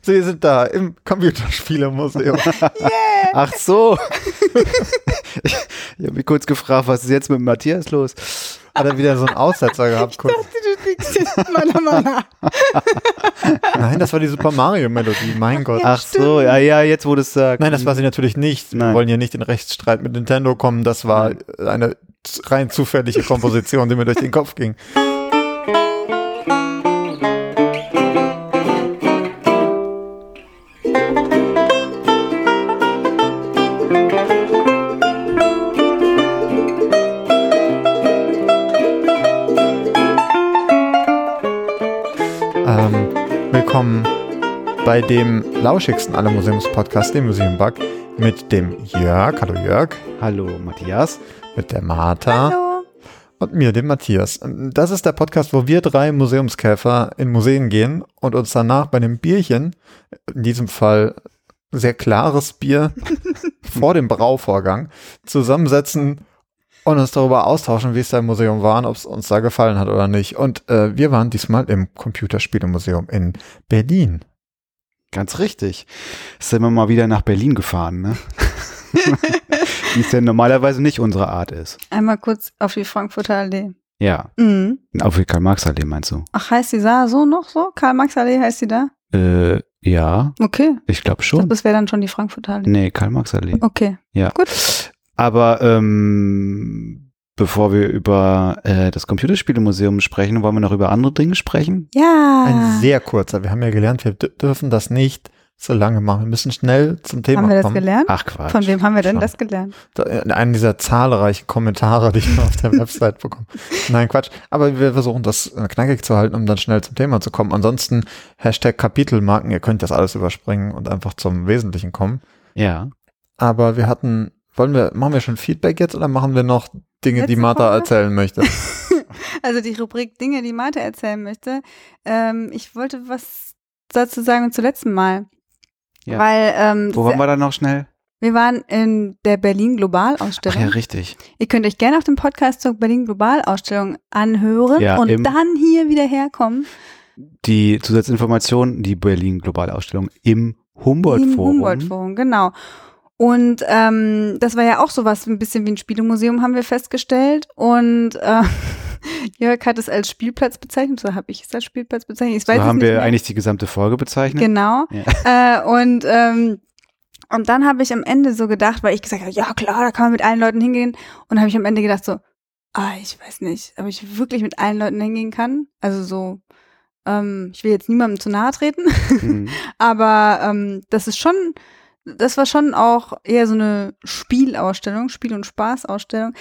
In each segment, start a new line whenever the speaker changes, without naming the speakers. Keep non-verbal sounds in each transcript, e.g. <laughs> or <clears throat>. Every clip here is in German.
Sie sind da im Computerspielemuseum.
Yeah. Ach so. ich ich habe mich kurz gefragt, was ist jetzt mit Matthias los?
Hat er wieder so einen Aussetzer gehabt?
Ich dachte, du liegst jetzt meiner Mama.
Nein, das war die Super Mario Melodie, mein Gott.
Ach so, ja, ja, jetzt wo du es sagst.
Nein, das war sie natürlich nicht. Wir
Nein.
wollen hier nicht in Rechtsstreit mit Nintendo kommen. Das war eine rein zufällige Komposition, die mir durch den Kopf ging. Ähm, willkommen bei dem lauschigsten aller Museumspodcasts, dem Museumbug, mit dem Jörg. Hallo Jörg.
Hallo, Matthias.
Mit der Martha.
Hallo.
Und mir, dem Matthias. Das ist der Podcast, wo wir drei Museumskäfer in Museen gehen und uns danach bei einem Bierchen, in diesem Fall sehr klares Bier, <laughs> vor dem Brauvorgang, zusammensetzen und uns darüber austauschen, wie es da im Museum war und ob es uns da gefallen hat oder nicht. Und äh, wir waren diesmal im Computerspielemuseum in Berlin.
Ganz richtig. Sind wir mal wieder nach Berlin gefahren, ne? <laughs> Wie es denn normalerweise nicht unsere Art ist.
Einmal kurz auf die Frankfurter Allee.
Ja.
Mhm.
Auf die Karl-Marx-Allee meinst du?
Ach, heißt die da so noch so? Karl-Marx-Allee heißt die da?
Äh, ja,
Okay.
ich glaube schon.
Das wäre dann schon die Frankfurter Allee.
Nee, Karl-Marx-Allee.
Okay.
Ja.
Gut.
Aber ähm, bevor wir über äh, das Computerspielemuseum sprechen, wollen wir noch über andere Dinge sprechen?
Ja.
Ein sehr kurzer. Wir haben ja gelernt, wir dürfen das nicht so lange machen. Wir müssen schnell zum Thema
haben wir das
kommen.
gelernt?
Ach Quatsch.
Von wem haben wir denn
Schon.
das gelernt?
Da- in einem dieser zahlreichen Kommentare, die ich auf der <laughs> Website bekomme. Nein, Quatsch. Aber wir versuchen das äh, knackig zu halten, um dann schnell zum Thema zu kommen. Ansonsten Hashtag Kapitelmarken, ihr könnt das alles überspringen und einfach zum Wesentlichen kommen.
Ja.
Aber wir hatten, wollen wir, machen wir schon Feedback jetzt oder machen wir noch Dinge, die
Letzte
Martha
Folge?
erzählen möchte? <laughs>
Also die Rubrik Dinge, die Marte erzählen möchte. Ähm, ich wollte was dazu sagen zum letzten Mal.
Ja.
Weil ähm,
Wo waren wir da noch schnell?
wir waren in der Berlin Global
Ach
Ausstellung.
ja, richtig.
Ihr könnt euch gerne auf dem Podcast zur Berlin Global Ausstellung anhören
Ja,
und dann hier wieder herkommen.
Die Zusatzinformation, die Berlin Globale Ausstellung im
Im
Humboldt-Forum.
Humboldt-Forum, genau. Und ähm, das war ja auch sowas, ein bisschen wie ein Spielemuseum, haben wir festgestellt. Und äh, <laughs> Jörg hat es als Spielplatz bezeichnet, so habe ich es als Spielplatz bezeichnet. Ich
so haben
nicht
wir
mehr.
eigentlich die gesamte Folge bezeichnet.
Genau.
Ja. <laughs>
Äh, und, ähm, und dann habe ich am Ende so gedacht, weil ich gesagt habe, ja klar, da kann man mit allen Leuten hingehen. Und habe ich am Ende gedacht so, ah, ich weiß nicht, ob ich wirklich mit allen Leuten hingehen kann. Also so, ähm, ich will jetzt niemandem zu nahe treten,
Mhm. <laughs>
aber ähm, das ist schon, das war schon auch eher so eine Spielausstellung, Spiel- und Spaßausstellung.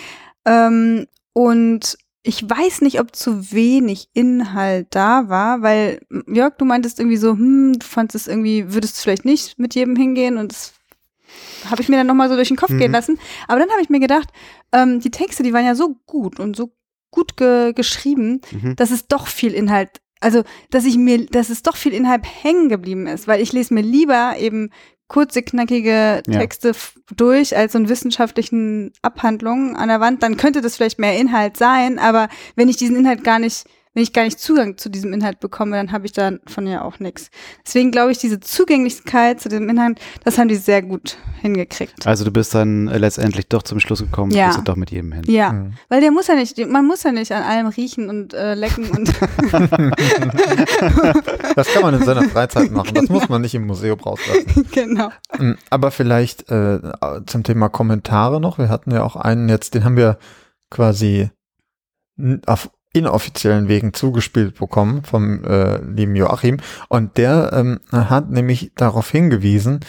Ähm, und ich weiß nicht, ob zu wenig Inhalt da war, weil Jörg, du meintest irgendwie so, hm, du fandest es irgendwie, würdest du vielleicht nicht mit jedem hingehen und das habe ich mir dann nochmal so durch den Kopf
Mhm.
gehen lassen. Aber dann habe ich mir gedacht, ähm, die Texte, die waren ja so gut und so gut ge geschrieben,
Mhm.
dass es doch viel Inhalt, also dass ich mir, dass es doch viel Inhalt hängen geblieben ist, weil ich lese mir lieber eben kurze, knackige
Ja.
Texte f- durch als so einen wissenschaftlichen Abhandlungen an der Wand, dann könnte das vielleicht mehr Inhalt sein, aber wenn ich diesen Inhalt gar nicht, wenn ich gar nicht Zugang zu diesem Inhalt bekomme, dann habe ich davon ja auch nichts. Deswegen glaube ich, diese Zugänglichkeit zu dem Inhalt, das haben die sehr gut hingekriegt.
Also du bist dann äh, letztendlich doch zum Schluss gekommen,
Ja.
gehst du doch mit jedem hin.
Ja,
Mhm.
weil der muss ja nicht, man muss ja nicht an allem riechen und äh, lecken und <laughs>
Das kann man in seiner Freizeit machen. Das muss man nicht im Museum rauslassen. <laughs>
genau.
Mm, Aber vielleicht äh, zum Thema Kommentare noch. Wir hatten ja auch einen jetzt, den haben wir quasi auf inoffiziellen Wegen zugespielt bekommen vom äh, lieben Joachim. Und der ähm, hat nämlich darauf hingewiesen,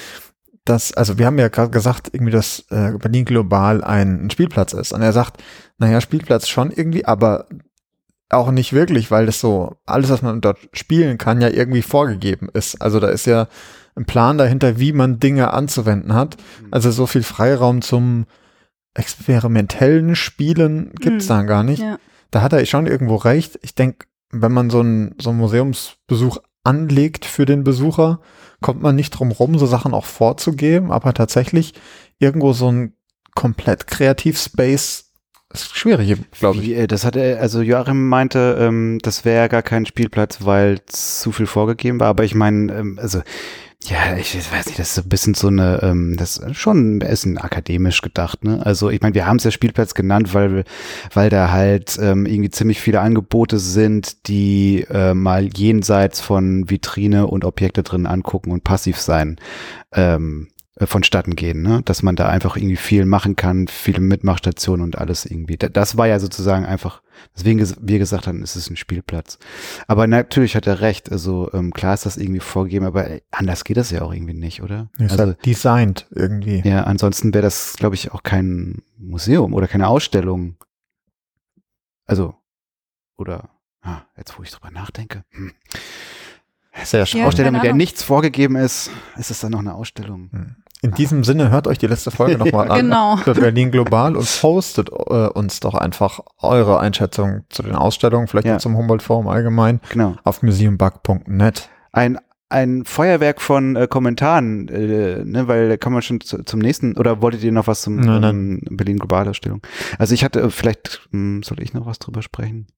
dass, also wir haben ja gerade gesagt, irgendwie, dass äh, Berlin global ein, ein Spielplatz ist. Und er sagt, naja, Spielplatz schon irgendwie, aber auch nicht wirklich, weil das so, alles, was man dort spielen kann, ja irgendwie vorgegeben ist. Also da ist ja ein Plan dahinter, wie man Dinge anzuwenden hat. Also so viel Freiraum zum experimentellen Spielen gibt's
Mhm.
da gar nicht.
Ja.
Da hat er schon irgendwo recht. Ich denke, wenn man so einen so einen Museumsbesuch anlegt für den Besucher, kommt man nicht drum rum, so Sachen auch vorzugeben, aber tatsächlich irgendwo so ein komplett Kreativspace ist schwierig, glaube ich.
Äh, das hat er, also Joachim meinte, ähm, das wäre gar kein Spielplatz, weil zu viel vorgegeben war. Aber ich meine, ähm, also ja, ich weiß nicht, das ist ein bisschen so eine, ähm, das ist schon ein akademisch gedacht, ne? Also ich meine, wir haben es ja Spielplatz genannt, weil, weil da halt ähm, irgendwie ziemlich viele Angebote sind, die äh, mal jenseits von Vitrine und Objekte drin angucken und passiv sein. Ähm, äh, vonstatten gehen, ne? dass man da einfach irgendwie viel machen kann, viele Mitmachstationen und alles irgendwie. Das war ja sozusagen einfach, deswegen wir gesagt haben, es ist ein Spielplatz. Aber natürlich hat er recht, also ähm, klar ist das irgendwie vorgegeben, aber anders geht das ja auch irgendwie nicht, oder?
Es
also,
halt designt irgendwie.
Ja, ansonsten wäre das, glaube ich, auch kein Museum oder keine Ausstellung. Also, oder, ah, jetzt wo ich drüber nachdenke. Hm. Sehr schön. Ja, Ausstellung, in der nichts vorgegeben ist, ist es dann noch eine Ausstellung. Hm.
In diesem Sinne hört euch die letzte Folge nochmal an <laughs>
genau.
für Berlin Global und postet äh, uns doch einfach eure Einschätzung zu den Ausstellungen, vielleicht ja. zum Humboldt Forum allgemein,
genau.
auf museumbug.net.
Ein ein Feuerwerk von äh, Kommentaren, äh, ne, weil da kann man schon zu, zum nächsten, oder wolltet ihr noch was zum
nein, nein.
Ähm, Berlin Global Ausstellung? Also ich hatte, vielleicht mh, hm, soll ich noch was drüber sprechen?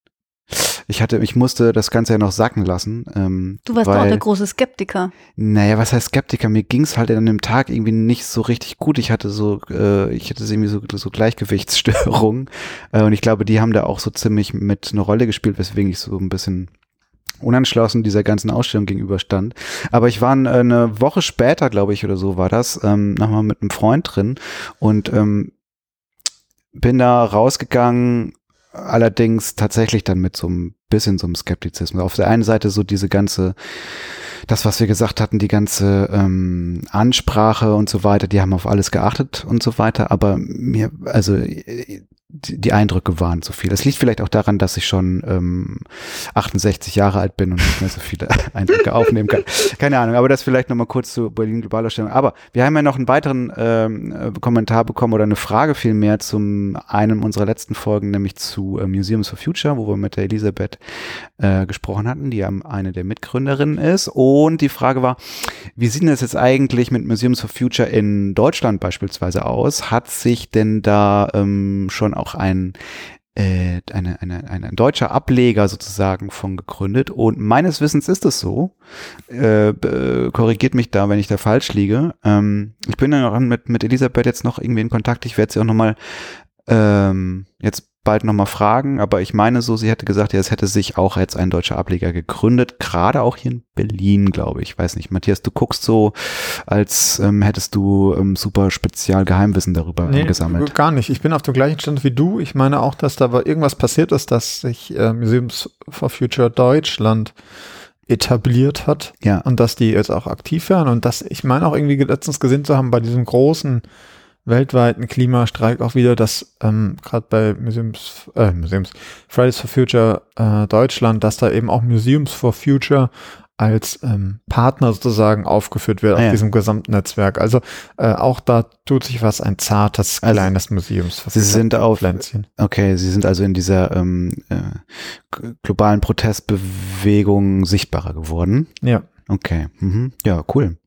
Ich hatte, ich musste das Ganze ja noch sacken lassen. Ähm,
du warst weil, auch der große Skeptiker.
Naja, was heißt Skeptiker? Mir ging es halt an dem Tag irgendwie nicht so richtig gut. Ich hatte so, äh, ich hatte irgendwie so, so Gleichgewichtsstörungen. <laughs> Äh, und ich glaube, die haben da auch so ziemlich mit eine Rolle gespielt, weswegen ich so ein bisschen unentschlossen dieser ganzen Ausstellung gegenüberstand. Aber ich war eine Woche später, glaube ich, oder so war das, ähm, nochmal mit einem Freund drin und ähm, bin da rausgegangen allerdings tatsächlich dann mit so einem bisschen so einem Skeptizismus. Auf der einen Seite so diese ganze, das, was wir gesagt hatten, die ganze ähm, Ansprache und so weiter, die haben auf alles geachtet und so weiter, aber mir, also die, Eindrücke waren zu viel. Das liegt vielleicht auch daran, dass ich schon ähm, 68 Jahre alt bin und nicht mehr so viele <laughs> Eindrücke aufnehmen kann. Keine Ahnung, aber das vielleicht nochmal kurz zu Berlin Globalausstellung. Aber wir haben ja noch einen weiteren ähm, äh, Kommentar bekommen oder eine Frage vielmehr zum einem unserer letzten Folgen, nämlich zu äh, Museums for Future, wo wir mit der Elisabeth äh, gesprochen hatten, die ja eine der Mitgründerinnen ist. Und die Frage war, wie sieht denn das jetzt eigentlich mit Museums for Future in Deutschland beispielsweise aus? Hat sich denn da ähm, schon auch ein äh, eine, eine, eine, ein deutscher Ableger sozusagen von gegründet. Und meines Wissens ist es so. Äh, korrigiert mich da, wenn ich da falsch liege. Ähm, ich bin ja noch mit, mit Elisabeth jetzt noch irgendwie in Kontakt. Ich werde sie auch nochmal ähm, jetzt bald nochmal fragen, aber ich meine so, sie hätte gesagt, ja, es hätte sich auch jetzt ein deutscher Ableger gegründet, gerade auch hier in Berlin, glaube ich. Weiß nicht, Matthias, du guckst so, als ähm, hättest du ähm, super Spezialgeheimwissen darüber nee, gesammelt.
Gar nicht. Ich bin auf dem gleichen Stand wie du. Ich meine auch, dass da irgendwas passiert ist, dass sich äh, Museums for Future Deutschland etabliert hat
ja.
und dass die jetzt auch aktiv werden und dass ich meine auch irgendwie letztens gesehen zu haben bei diesem großen weltweiten Klimastreik auch wieder, dass ähm, gerade bei Museums, äh, Museums, Fridays for Future äh, Deutschland, dass da eben auch Museums for Future als ähm, Partner sozusagen aufgeführt wird ah, auf ja. diesem gesamten Netzwerk. Also äh, auch da tut sich was ein zartes also, kleines Museums.
Sie sind auf Pflänzchen. Okay, Sie sind also in dieser ähm, äh, globalen Protestbewegung sichtbarer geworden.
Ja.
Okay. Mhm. Ja, cool.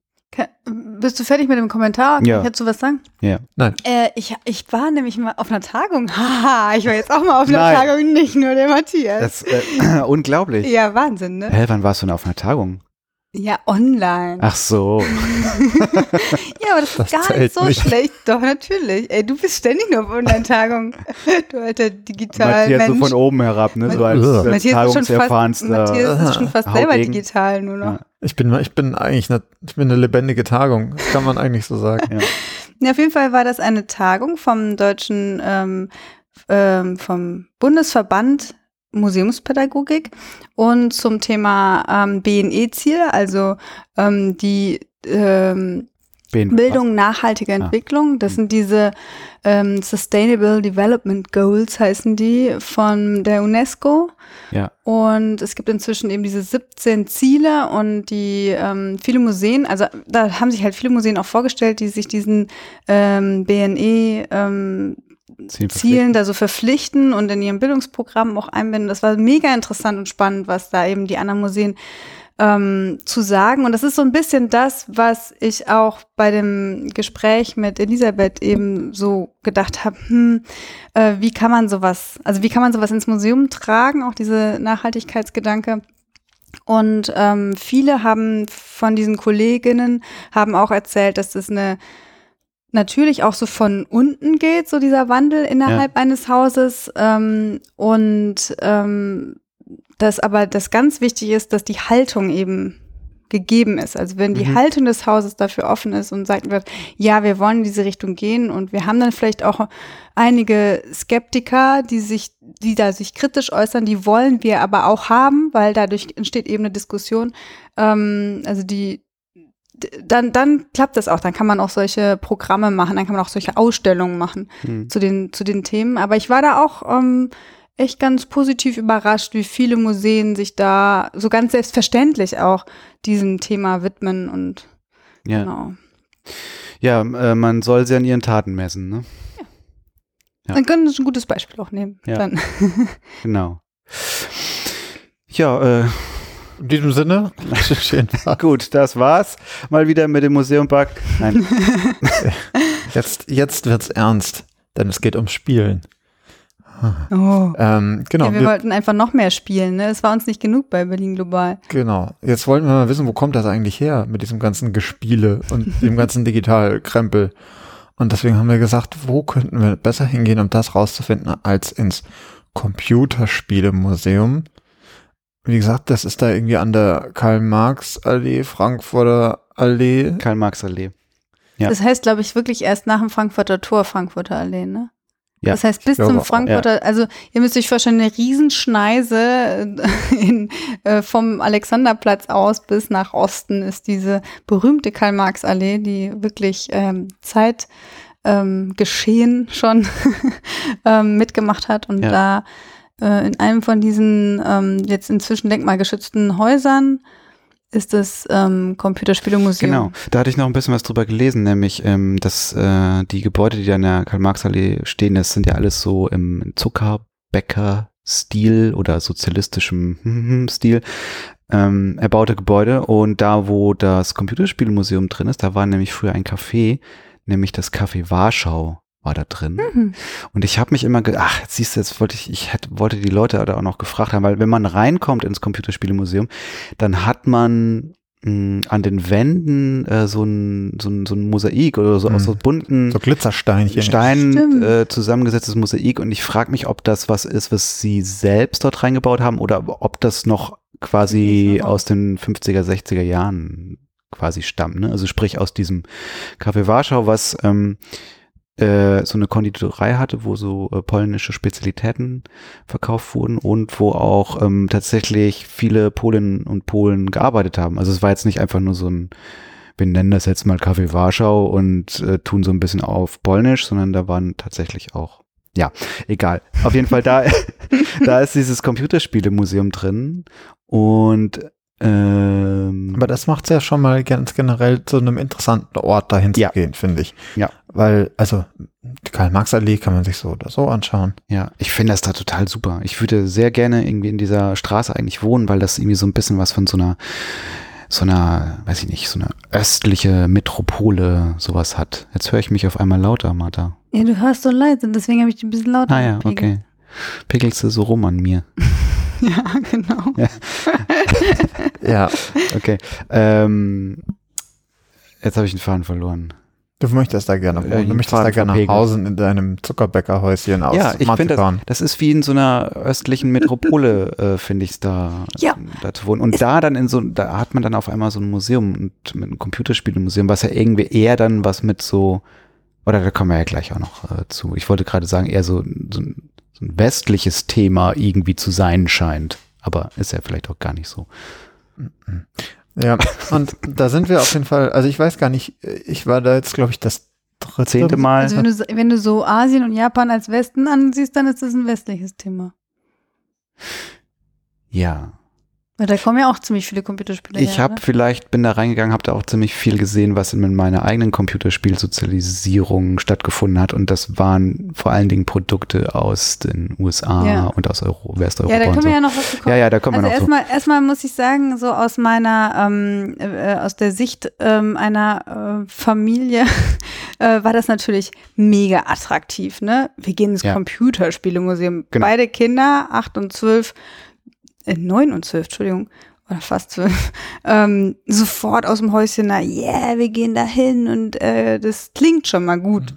Bist du fertig mit dem Kommentar?
Ja.
Kannst du was sagen?
Ja.
Nein.
Äh, ich, ich war nämlich mal auf einer Tagung. <laughs> Haha, ich war jetzt auch mal auf einer Nein. Tagung, nicht nur der Matthias.
Das, äh, <clears throat> unglaublich.
Ja, Wahnsinn, ne?
Hä, wann warst du denn auf einer Tagung?
Ja, online.
Ach so. <laughs>
ja, aber das, das ist gar nicht so nicht. schlecht. Doch, natürlich. Ey, du bist ständig nur auf Online-Tagungen. <laughs> Du alter digital
Matthias Mensch. so von oben herab, ne? So als, als
Matthias Tagungserfahrenster. Matthias ist schon fast selber digital nur noch. Ja.
Ich bin, ich bin eigentlich eine, ich bin eine lebendige Tagung. Das kann man eigentlich so sagen.
ja. ja, auf jeden Fall war das eine Tagung vom deutschen, ähm, ähm, vom Bundesverband Museumspädagogik und zum Thema ähm, BNE-Ziele, also ähm, die ähm, Bildung nachhaltiger ah. Entwicklung. Das sind diese ähm, Sustainable Development Goals, heißen die, von der UNESCO.
Ja.
Und es gibt inzwischen eben diese 17 Ziele und die ähm, viele Museen, also da haben sich halt viele Museen auch vorgestellt, die sich diesen ähm, BNE ähm, Zielen da so verpflichten und in ihrem Bildungsprogramm auch einbinden. Das war mega interessant und spannend, was da eben die anderen Museen ähm, zu sagen. Und das ist so ein bisschen das, was ich auch bei dem Gespräch mit Elisabeth eben so gedacht habe, hm, äh, wie kann man sowas, also wie kann man sowas ins Museum tragen, auch diese Nachhaltigkeitsgedanke. Und ähm, viele haben von diesen Kolleginnen haben auch erzählt, dass das eine natürlich auch so von unten geht, so dieser Wandel innerhalb ja. eines Hauses. Ähm, und ähm, dass aber das ganz wichtig ist, dass die Haltung eben gegeben ist. Also wenn die mhm. Haltung des Hauses dafür offen ist und sagt wird, ja, wir wollen in diese Richtung gehen und wir haben dann vielleicht auch einige Skeptiker, die sich, die da sich kritisch äußern, die wollen wir aber auch haben, weil dadurch entsteht eben eine Diskussion. Ähm, also die, dann, dann klappt das auch. Dann kann man auch solche Programme machen, dann kann man auch solche Ausstellungen machen mhm. zu den, zu den Themen. Aber ich war da auch ähm, echt ganz positiv überrascht, wie viele Museen sich da so ganz selbstverständlich auch diesem Thema widmen und
ja. genau. Ja, äh, man soll sie an ihren Taten messen, ne? Ja.
ja. Dann können Sie ein gutes Beispiel auch nehmen.
Ja. <laughs> Genau. Ja, äh,
in diesem Sinne, <laughs> <laughs>
gut, das war's. Mal wieder mit dem Museumpark. Nein. <laughs>
jetzt, jetzt wird's ernst, denn es geht ums Spielen.
Oh.
Ähm, genau.
Ja, wir, wir, wollten einfach noch mehr spielen, ne? Es war uns nicht genug bei Berlin Global.
Genau. Jetzt wollten wir mal wissen, wo kommt das eigentlich her mit diesem ganzen Gespiele und dem ganzen Digitalkrempel. Und deswegen haben wir gesagt, wo könnten wir besser hingehen, um das rauszufinden, als ins Computerspielemuseum. Wie gesagt, das ist da irgendwie an der Karl-Marx-Allee, Frankfurter Allee.
Karl-Marx-Allee.
Ja. Das heißt, glaube ich, wirklich erst nach dem Frankfurter Tor, Frankfurter Allee, ne? Ja, das heißt, bis zum Frankfurter, ja. also ihr müsst euch vorstellen, eine Riesenschneise äh, <laughs> in, äh, vom Alexanderplatz aus bis nach Osten ist diese berühmte Karl-Marx-Allee, die wirklich ähm, Zeit ähm, geschehen schon <laughs> ähm, mitgemacht hat und ja. da äh, in einem von diesen ähm, jetzt inzwischen denkmalgeschützten Häusern ist das ähm, Computerspielemuseum. Genau,
da hatte ich noch ein bisschen was drüber gelesen, nämlich, ähm, dass äh, die Gebäude, die da in der Karl-Marx-Allee stehen, das sind ja alles so im Zuckerbäcker-Stil oder sozialistischem <laughs> Stil ähm, erbaute Gebäude. Und da, wo das Computerspielemuseum drin ist, da war nämlich früher ein Café, nämlich das Café Warschau war da drin. Mhm. Und ich habe mich immer gedacht, ach, jetzt siehst du, jetzt wollte ich, ich hätte, wollte die Leute da auch noch gefragt haben, weil wenn man reinkommt ins Computerspielemuseum, dann hat man mh, hm, an den Wänden äh, so, ein, so, ein, so ein Mosaik oder so mhm. aus so bunten
so Glitzersteinchen
Steinen äh, zusammengesetztes Mosaik und ich frage mich, ob das was ist, was sie selbst dort reingebaut haben oder ob das noch quasi aus den 50er, 60er Jahren quasi stammt. Ne? Also sprich aus diesem Café Warschau, was ähm, äh, so eine Konditorei hatte, wo so äh, polnische Spezialitäten verkauft wurden und wo auch ähm, tatsächlich viele Polinnen und Polen gearbeitet haben. Also es war jetzt nicht einfach nur so ein, wir nennen das jetzt mal Kaffee Warschau und äh, tun so ein bisschen auf Polnisch, sondern da waren tatsächlich auch ja, egal. Auf jeden Fall da, <laughs> da ist dieses Computerspielemuseum drin und ähm,
Aber das macht es ja schon mal ganz generell zu einem interessanten Ort dahin ja. zu gehen, finde ich.
Ja.
Weil, also, die Karl-Marx-Allee kann man sich so oder so anschauen.
Ja, ich finde das da total super. Ich würde sehr gerne irgendwie in dieser Straße eigentlich wohnen, weil das irgendwie so ein bisschen was von so einer, so einer, weiß ich nicht, so einer östliche Metropole sowas hat. Jetzt höre ich mich auf einmal lauter, Martha.
Ja, du hörst so leise, deswegen habe ich dich ein bisschen lauter.
Ah ja, okay. Pickelst du so rum an mir? <laughs> <laughs>
ja, genau. Ja.
ja, okay. Ähm, jetzt habe ich den Faden verloren.
Du möchtest da gerne wohnen. Du möchtest da gerne hausen in deinem Zuckerbäckerhäuschen aus
Ja, ich finde, das, das ist wie in so einer östlichen Metropole, äh, finde ich es da,
ja.
da zu wohnen. Und ist da dann in so, da hat man dann auf einmal so ein Museum und mit einem Computerspielemuseum, was ja irgendwie eher dann was mit so, oder da kommen wir ja gleich auch noch äh, zu. Ich wollte gerade sagen, eher so, so, so ein westliches Thema irgendwie zu sein scheint. Aber ist ja vielleicht auch gar nicht so.
Ja, und da sind wir auf jeden Fall, also ich weiß gar nicht, ich war da jetzt, glaube ich, das dritte
zehnte Mal.
Also wenn du, wenn du so Asien und Japan als Westen ansiehst, dann ist das ein westliches Thema.
Ja.
Weil da kommen ja auch ziemlich viele Computerspiele
Ich habe
ne?
vielleicht, bin da reingegangen, habe da auch ziemlich viel gesehen, was in meiner eigenen Computerspielsozialisierung stattgefunden hat. Und das waren vor allen Dingen Produkte aus den USA
Ja.
und aus Euro, Westeuropa
Ja, da können
so.
wir ja noch was bekommen.
ja, ja, da kommen
Also
wir noch zu.
erstmal, erstmal muss ich sagen, so aus meiner, ähm, äh, aus der Sicht ähm, einer äh, Familie <laughs> äh, war das natürlich mega attraktiv. Ne, wir gehen ins
Ja.
Computerspielemuseum.
Genau.
Beide Kinder, acht und zwölf, äh, neun und zwölf, Entschuldigung. Oder fast zwölf, <laughs> ähm, sofort aus dem Häuschen, na, yeah, wir gehen da hin und äh, das klingt schon mal gut.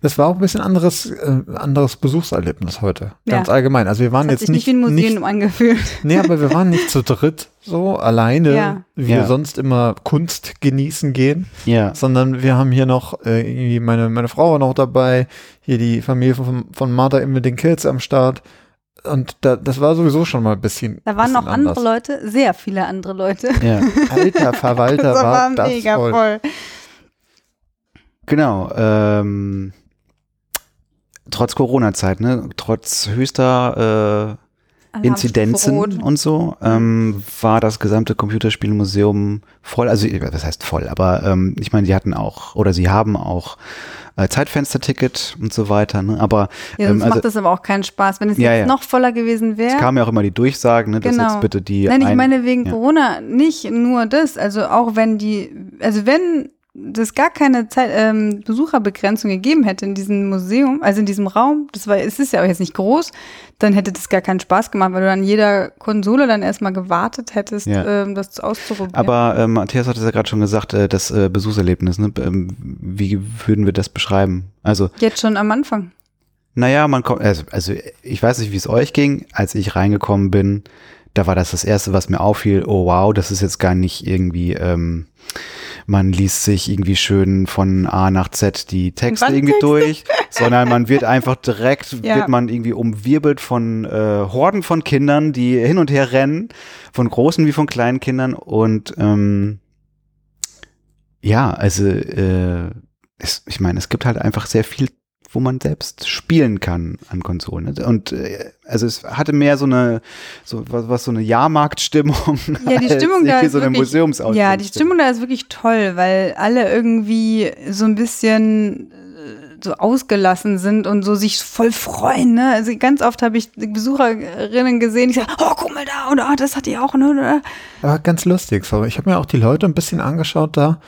Das war auch ein bisschen anderes, äh, anderes Besuchserlebnis heute. Ganz
Ja.
allgemein. Also wir waren jetzt
sich nicht wie ein Museum angefühlt.
Nee, aber wir waren nicht zu dritt so alleine,
Ja.
wie wir
Ja.
sonst immer Kunst genießen gehen,
Ja,
sondern wir haben hier noch äh, irgendwie meine, meine Frau war noch dabei, hier die Familie von, von Martha mit den Kids am Start. Und da, das war sowieso schon mal ein bisschen.
Da waren
bisschen
noch andere
anders.
Leute, sehr viele andere Leute.
ja. <laughs>
Alter Verwalter
das
war, das
mega
voll.
voll.
Genau. Ähm, trotz Corona-Zeit, ne? Trotz höchster äh, Inzidenzen und so, ähm, war das gesamte Computerspielmuseum voll. Also, was heißt voll? Aber ähm, ich meine, die hatten auch, oder sie haben auch äh, Zeitfensterticket und so weiter. Ne? Aber
Ja,
ähm,
sonst
also,
macht das aber auch keinen Spaß. Wenn es
Ja,
jetzt
ja.
noch voller gewesen
es
wäre.
kamen ja auch immer die Durchsagen, ne, dass
Genau.
jetzt bitte die.
Nein, ich
ein-
meine wegen. Corona nicht nur das. Also auch wenn die, also wenn das gar keine Zeit, ähm, Besucherbegrenzung gegeben hätte in diesem Museum, also in diesem Raum, das war, es ist ja auch jetzt nicht groß, dann hätte das gar keinen Spaß gemacht, weil du an jeder Konsole dann erstmal gewartet hättest,
Ja.
ähm, das auszuprobieren.
Aber äh, Matthias hat es ja gerade schon gesagt, äh, das äh, Besuchserlebnis, ne? ähm, wie würden wir das beschreiben? Also,
jetzt schon am Anfang.
naja, man kommt, also, also ich weiß nicht, wie es euch ging, als ich reingekommen bin, da war das das Erste, was mir auffiel, oh wow, das ist jetzt gar nicht irgendwie, ähm, man liest sich irgendwie schön von A nach Z die Texte irgendwie durch, sondern man wird einfach direkt,
Ja.
wird man irgendwie umwirbelt von äh, Horden von Kindern, die hin und her rennen, von großen wie von kleinen Kindern und ähm, ja, also äh, es, ich meine, es gibt halt einfach sehr viel, wo man selbst spielen kann an Konsolen. ne? Und äh, also es hatte mehr so eine, so was, was so eine Jahrmarktstimmung.
Ja, die <laughs>
als
Stimmung da ist
so eine
wirklich. Ja, die Stimmung da ist wirklich toll, weil alle irgendwie so ein bisschen äh, so ausgelassen sind und so sich voll freuen. Ne? Also ganz oft habe ich Besucherinnen gesehen, die sagen, oh, guck mal da und oh, das hat die auch. Ne?
Aber ganz lustig, sorry. Ich habe mir auch die Leute ein bisschen angeschaut da.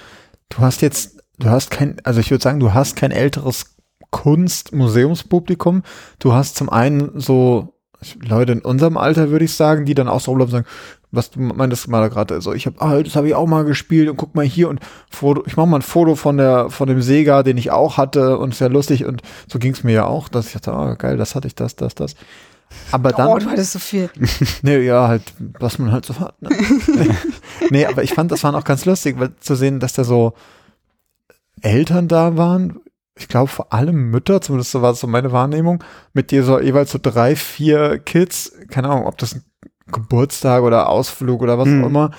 Du hast jetzt, du hast kein, also ich würde sagen, du hast kein älteres Kunst-Museumspublikum. Du hast zum einen so Leute in unserem Alter, würde ich sagen, die dann auch so rumlaufen und sagen, was du meintest mal gerade, so ich habe, ah, das habe ich auch mal gespielt und guck mal hier und Foto, ich mache mal ein Foto von der von dem Sega, den ich auch hatte und ist ja lustig und so ging es mir ja auch, dass ich dachte, ah, geil, das hatte ich, das, das, das. Aber dann,
Oh, du hattest so viel. <laughs>
Nee, ja, halt, was man halt so hat. Ne? <laughs> nee, aber ich fand, das war auch ganz lustig, weil zu sehen, dass da so Eltern da waren. Ich glaube, vor allem Mütter, zumindest so war es so meine Wahrnehmung, mit dir so jeweils so drei, vier Kids, keine Ahnung, ob das ein Geburtstag oder Ausflug oder was
Mhm.
auch immer.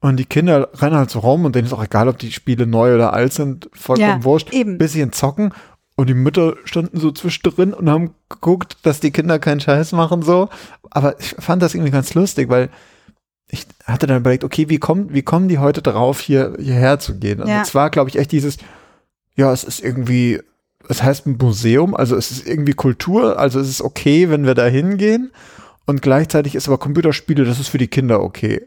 Und die Kinder rennen halt so rum und denen ist auch egal, ob die Spiele neu oder alt sind, vollkommen
Ja,
wurscht.
eben.
Bisschen zocken. Und die Mütter standen so zwischendrin und haben geguckt, dass die Kinder keinen Scheiß machen, so. Aber ich fand das irgendwie ganz lustig, weil ich hatte dann überlegt, okay, wie kommen, wie kommen die heute drauf, hier, hierher zu gehen? Und
Ja.
es war, glaube ich, echt dieses, ja, es ist irgendwie, es heißt ein Museum, also es ist irgendwie Kultur, also es ist okay, wenn wir da hingehen. Und gleichzeitig ist aber Computerspiele, das ist für die Kinder okay.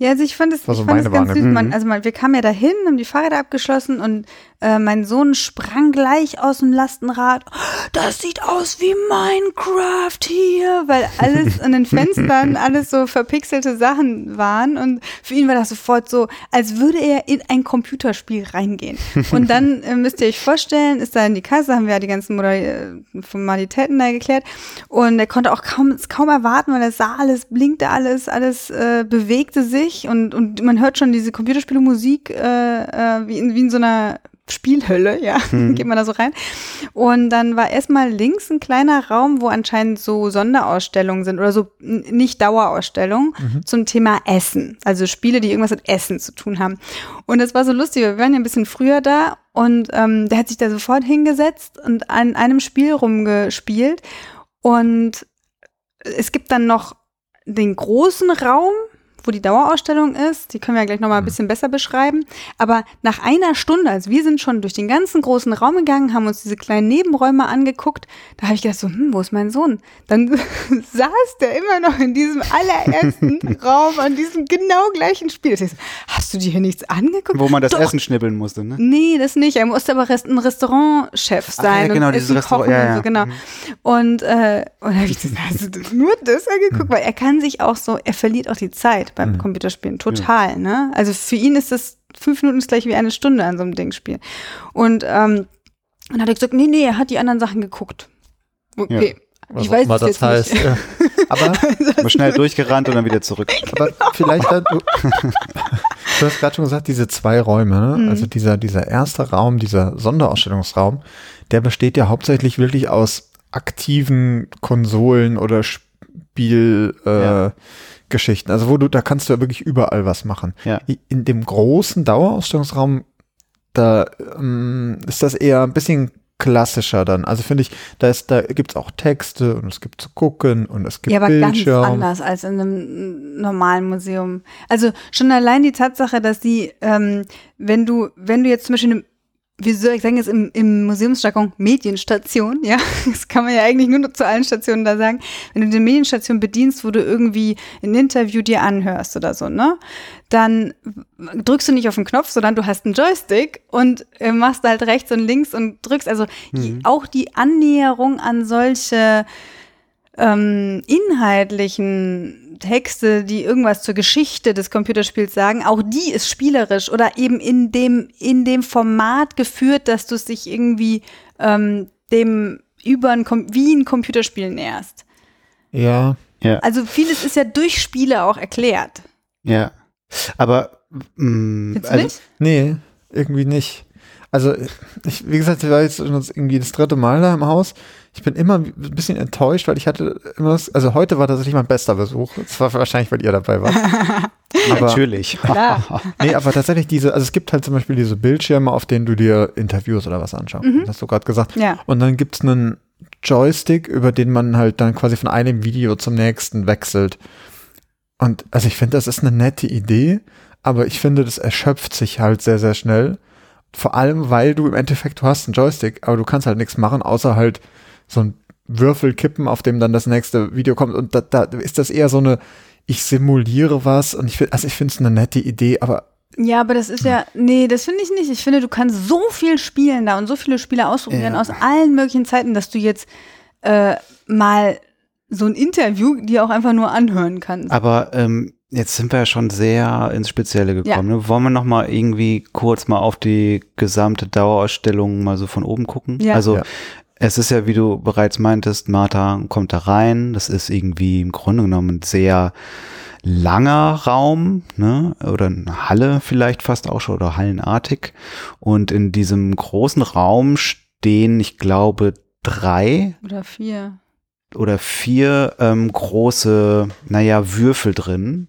Ja, also ich fand es,
War so
ich fand es
meine
ganz süß.
Wahrnehmung.
Man, also man, wir kamen ja dahin, haben die Fahrräder abgeschlossen und äh, mein Sohn sprang gleich aus dem Lastenrad. Das sieht aus wie Minecraft hier, weil alles an den Fenstern <laughs> alles so verpixelte Sachen waren und für ihn war das sofort so, als würde er in ein Computerspiel reingehen. Und dann <laughs> äh, müsst ihr euch vorstellen, ist da in die Kasse, haben wir ja die ganzen Modali äh, Formalitäten da geklärt und er konnte auch kaum, kaum erwarten, weil er sah alles, blinkte alles, alles äh, bewegte sich und, und man hört schon diese Computerspiele-Musik äh, äh, wie, in, wie in so einer Spielhölle, ja, <laughs> geht man da so rein. Und dann war erstmal links ein kleiner Raum, wo anscheinend so Sonderausstellungen sind oder so nicht Dauerausstellungen zum Thema Essen. Also Spiele, die irgendwas mit Essen zu tun haben. Und das war so lustig, wir waren ja ein bisschen früher da und ähm, der hat sich da sofort hingesetzt und an einem Spiel rumgespielt. Und es gibt dann noch den großen Raum wo die Dauerausstellung ist. Die können wir ja gleich nochmal ein bisschen besser beschreiben. Aber nach einer Stunde, also wir sind schon durch den ganzen großen Raum gegangen, haben uns diese kleinen Nebenräume angeguckt. Da habe ich gedacht so, hm, wo ist mein Sohn? Dann <laughs> saß der immer noch in diesem allerersten <laughs> Raum an diesem genau gleichen Spiel. Ich so, hast du dir hier nichts angeguckt?
Wo man das
Doch.
Essen schnibbeln musste, ne?
Nee, das nicht. Er musste aber ein Restaurantchef
Ach
sein.
ja, genau,
und
dieses Restaurant,
kochen
ja,
und
ja.
So, genau.
Mhm.
Und, äh, und da habe ich gesagt, <laughs> hast du nur das angeguckt? Weil er kann sich auch so, er verliert auch die Zeit beim Computerspielen. Total, ne? Also für ihn ist das fünf Minuten ist gleich wie eine Stunde an so einem Ding spielen. Und ähm, dann hat er gesagt, nee, nee, er hat die anderen Sachen geguckt. Okay.
Was
Ich weiß
immer
es <laughs>
das
jetzt
heißt.
nicht.
Ja. Aber,
Mal schnell durchgerannt und dann wieder zurück. <laughs>
aber vielleicht, hat, <laughs> du, du hast gerade schon gesagt, diese zwei Räume, ne?
Mhm.
also dieser, dieser erste Raum, dieser Sonderausstellungsraum, der besteht ja hauptsächlich wirklich aus aktiven Konsolen oder Spiel, äh,
Ja.
Geschichten. Also wo du, da kannst du ja wirklich überall was machen.
Ja.
In dem großen Dauerausstellungsraum, da ähm, ist das eher ein bisschen klassischer dann. Also finde ich, da ist, da gibt's auch Texte und es gibt zu gucken und es gibt
Ja, aber ganz
Bildschirm.
anders als in einem normalen Museum. Also schon allein die Tatsache, dass die, ähm, wenn du, wenn du jetzt zum Beispiel, eine, wie soll ich sagen, jetzt im, im Museumsjargon Medienstation, ja, <laughs> das kann man ja eigentlich nur noch zu allen Stationen da sagen, wenn du die Medienstation bedienst, wo du irgendwie ein Interview dir anhörst oder so, ne, dann drückst du nicht auf den Knopf, sondern du hast einen Joystick und äh, machst halt rechts und links und drückst, also die, auch die Annäherung an solche ähm, inhaltlichen Texte, die irgendwas zur Geschichte des Computerspiels sagen, auch die ist spielerisch oder eben in dem, in dem Format geführt, dass du es dich irgendwie ähm, dem über ein, wie ein Computerspiel näherst.
Ja,
Ja,
Also vieles ist ja durch Spiele auch erklärt.
ja. Aber, mh,
Findest du
also,
nicht?
nee, irgendwie nicht. Also, ich, wie gesagt, ich war jetzt schon irgendwie das dritte Mal da im Haus. Ich bin immer ein bisschen enttäuscht, weil ich hatte immer das, also heute war tatsächlich mein bester Besuch. Das war wahrscheinlich, weil ihr dabei wart. <laughs> aber,
natürlich. <laughs>
Nee, aber tatsächlich diese, also es gibt halt zum Beispiel diese Bildschirme, auf denen du dir Interviews oder was anschaust.
Mhm.
Hast du gerade gesagt.
Ja.
Und dann gibt's einen Joystick, über den man halt dann quasi von einem Video zum nächsten wechselt. Und also ich finde, das ist eine nette Idee, aber ich finde, das erschöpft sich halt sehr, sehr schnell. Vor allem, weil du im Endeffekt, du hast einen Joystick, aber du kannst halt nichts machen, außer halt so ein Würfel kippen, auf dem dann das nächste Video kommt. Und da, da ist das eher so eine, ich simuliere was und ich finde, also ich finde es eine nette Idee, aber
Ja, aber das ist ja, nee, das finde ich nicht. Ich finde, du kannst so viel spielen da und so viele Spiele ausprobieren
Ja.
aus allen möglichen Zeiten, dass du jetzt äh, mal so ein Interview dir auch einfach nur anhören kannst.
Aber ähm, jetzt sind wir ja schon sehr ins Spezielle gekommen. Ne? Wollen wir noch mal irgendwie kurz mal auf die gesamte Dauerausstellung mal so von oben gucken?
Ja.
Also
Ja.
es ist ja, wie du bereits meintest, Martha kommt da rein. Das ist irgendwie im Grunde genommen ein sehr langer Raum, ne? Oder eine Halle vielleicht fast auch schon oder hallenartig. Und in diesem großen Raum stehen, ich glaube, drei
Oder vier.
oder vier ähm, große, naja, Würfel drin.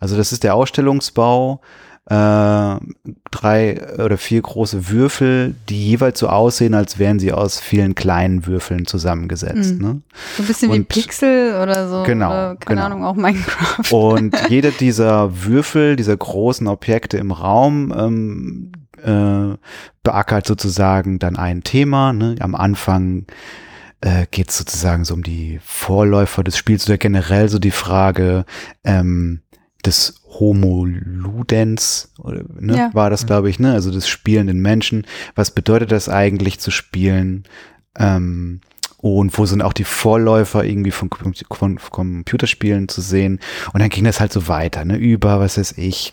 Also das ist der Ausstellungsbau. Äh, drei oder vier große Würfel, die jeweils so aussehen, als wären sie aus vielen kleinen Würfeln zusammengesetzt.
Mhm.
Ne?
So ein bisschen wie
Und-
Pixel oder so.
Genau,
Oder, keine
genau.
Ahnung, auch Minecraft.
Und <laughs> jeder dieser Würfel, dieser großen Objekte im Raum, ähm, äh, beackert sozusagen dann ein Thema. Ne? Am Anfang äh, geht es sozusagen so um die Vorläufer des Spiels oder generell so die Frage ähm, des Homo Ludens, oder, ne,
Ja.
war das, glaube ich, ne? Also des spielenden Menschen. Was bedeutet das eigentlich zu spielen? Ähm, und wo sind auch die Vorläufer irgendwie von, von Computerspielen zu sehen? Und dann ging das halt so weiter, ne? Über, was weiß ich,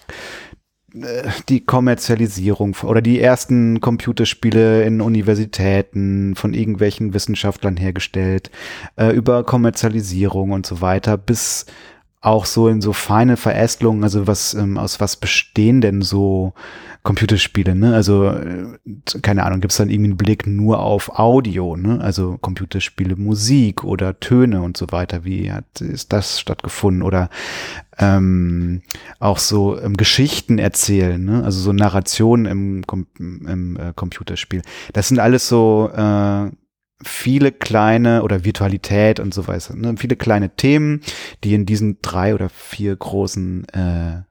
äh, die Kommerzialisierung oder die ersten Computerspiele in Universitäten von irgendwelchen Wissenschaftlern hergestellt, äh, über Kommerzialisierung und so weiter, bis auch so in so feine Verästelungen, also was, ähm, aus was bestehen denn so Computerspiele, ne? Also, äh, keine Ahnung, gibt es dann irgendwie einen Blick nur auf Audio, ne? Also Computerspiele, Musik oder Töne und so weiter. Wie hat ist das stattgefunden? Oder ähm, auch so ähm, Geschichten erzählen, ne? also so Narrationen im, im äh, Computerspiel. Das sind alles so äh, viele kleine oder Virtualität und so weiter, ne? viele kleine Themen, die in diesen drei oder vier großen äh,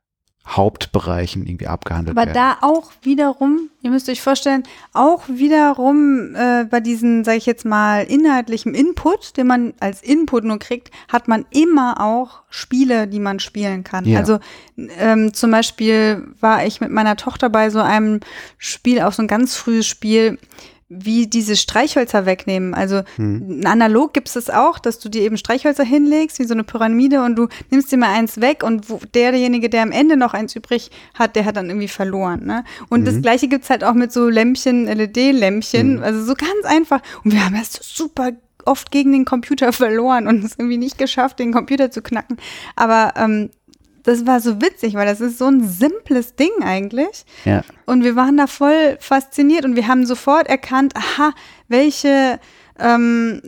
Hauptbereichen irgendwie abgehandelt
Aber
werden.
da auch wiederum, ihr müsst euch vorstellen, auch wiederum äh, bei diesen, sage ich jetzt mal, inhaltlichem Input, den man als Input nur kriegt, hat man immer auch Spiele, die man spielen kann.
Ja.
Also ähm, zum Beispiel war ich mit meiner Tochter bei so einem Spiel, auch so ein ganz frühes Spiel, wie diese Streichhölzer wegnehmen. Also
Hm.
analog gibt es das auch, dass du dir eben Streichhölzer hinlegst, wie so eine Pyramide und du nimmst dir mal eins weg und wo, derjenige, der am Ende noch eins übrig hat, der hat dann irgendwie verloren. Ne? Und das gleiche gibt's halt auch mit so Lämpchen, LED-Lämpchen, also so ganz einfach. Und wir haben das super oft gegen den Computer <laughs> verloren und es irgendwie nicht geschafft, den Computer zu knacken. Aber ähm, das war so witzig, weil das ist so ein simples Ding eigentlich.
Ja.
Und wir waren da voll fasziniert und wir haben sofort erkannt, aha, welche, ähm,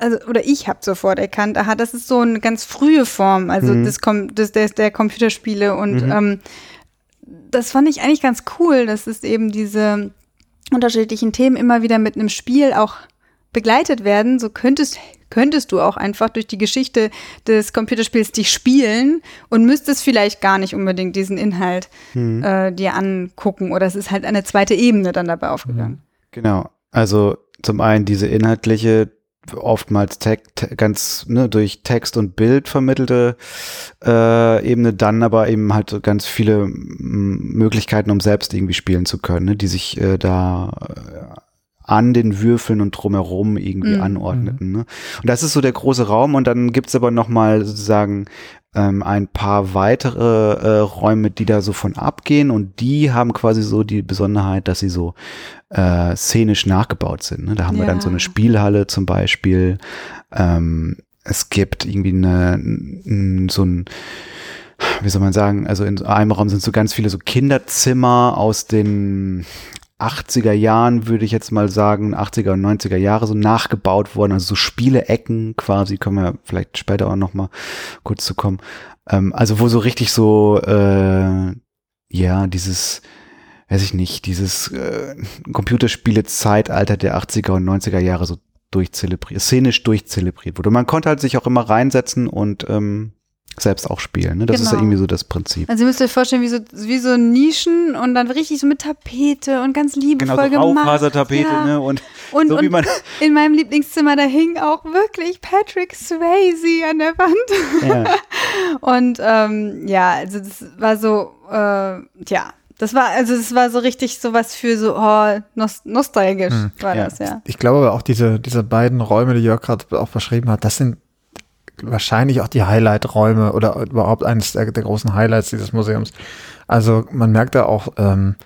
also, oder ich habe sofort erkannt, aha, das ist so eine ganz frühe Form, also
Mhm.
des, Com des, des, der Computerspiele. Und
Mhm.
ähm, das fand ich eigentlich ganz cool, dass es eben diese unterschiedlichen Themen immer wieder mit einem Spiel auch begleitet werden. So könntest, könntest du auch einfach durch die Geschichte des Computerspiels dich spielen und müsstest vielleicht gar nicht unbedingt diesen Inhalt
Hm.
äh, dir angucken. Oder es ist halt eine zweite Ebene dann dabei aufgegangen.
Genau. Also zum einen diese inhaltliche, oftmals te te ganz ne, durch Text und Bild vermittelte äh, Ebene, dann aber eben halt so ganz viele Möglichkeiten, um selbst irgendwie spielen zu können, ne, die sich äh, da äh, an den Würfeln und drumherum irgendwie
Mhm.
anordneten. Ne? Und das ist so der große Raum und dann gibt's aber noch mal sozusagen ähm, ein paar weitere äh, Räume, die da so von abgehen und die haben quasi so die Besonderheit, dass sie so äh, szenisch nachgebaut sind. Ne? Da haben wir dann so
Ja.
eine Spielhalle zum Beispiel. Ähm, es gibt irgendwie eine, so ein wie soll man sagen, also in einem Raum sind so ganz viele so Kinderzimmer aus den 80er Jahren, würde ich jetzt mal sagen, 80er und 90er Jahre so nachgebaut worden, also so Spieleecken quasi, können wir vielleicht später auch noch mal kurz zu kommen. Ähm, also wo so richtig so, äh, ja, dieses, weiß ich nicht, dieses äh, Computerspiele-Zeitalter der 80er und 90er Jahre so durchzelebriert, szenisch durchzelebriert wurde. Man konnte halt sich auch immer reinsetzen und ähm, selbst auch spielen. Ne? Das ist ja
Genau.
irgendwie so das Prinzip.
Also ihr müsst euch vorstellen, wie so, wie so Nischen und dann richtig so mit Tapete und ganz liebevoll gemacht.
Genau, Raufasertapete,
Ja.
ne? Und <laughs>
Und,
so wie
und
man, <laughs>
in meinem Lieblingszimmer, da hing auch wirklich Patrick Swayze an der Wand.
ja, <laughs>
Und ähm, ja, also das war so, äh, ja, das war, also das war so richtig sowas für so, oh, nost nostalgisch
Hm,
war
ja.
das, ja.
Ich glaube aber auch diese, diese beiden Räume, die Jörg gerade auch beschrieben hat, das sind wahrscheinlich auch die Highlight-Räume oder überhaupt eines der, der großen Highlights dieses Museums. Also man merkt da auch, ähm,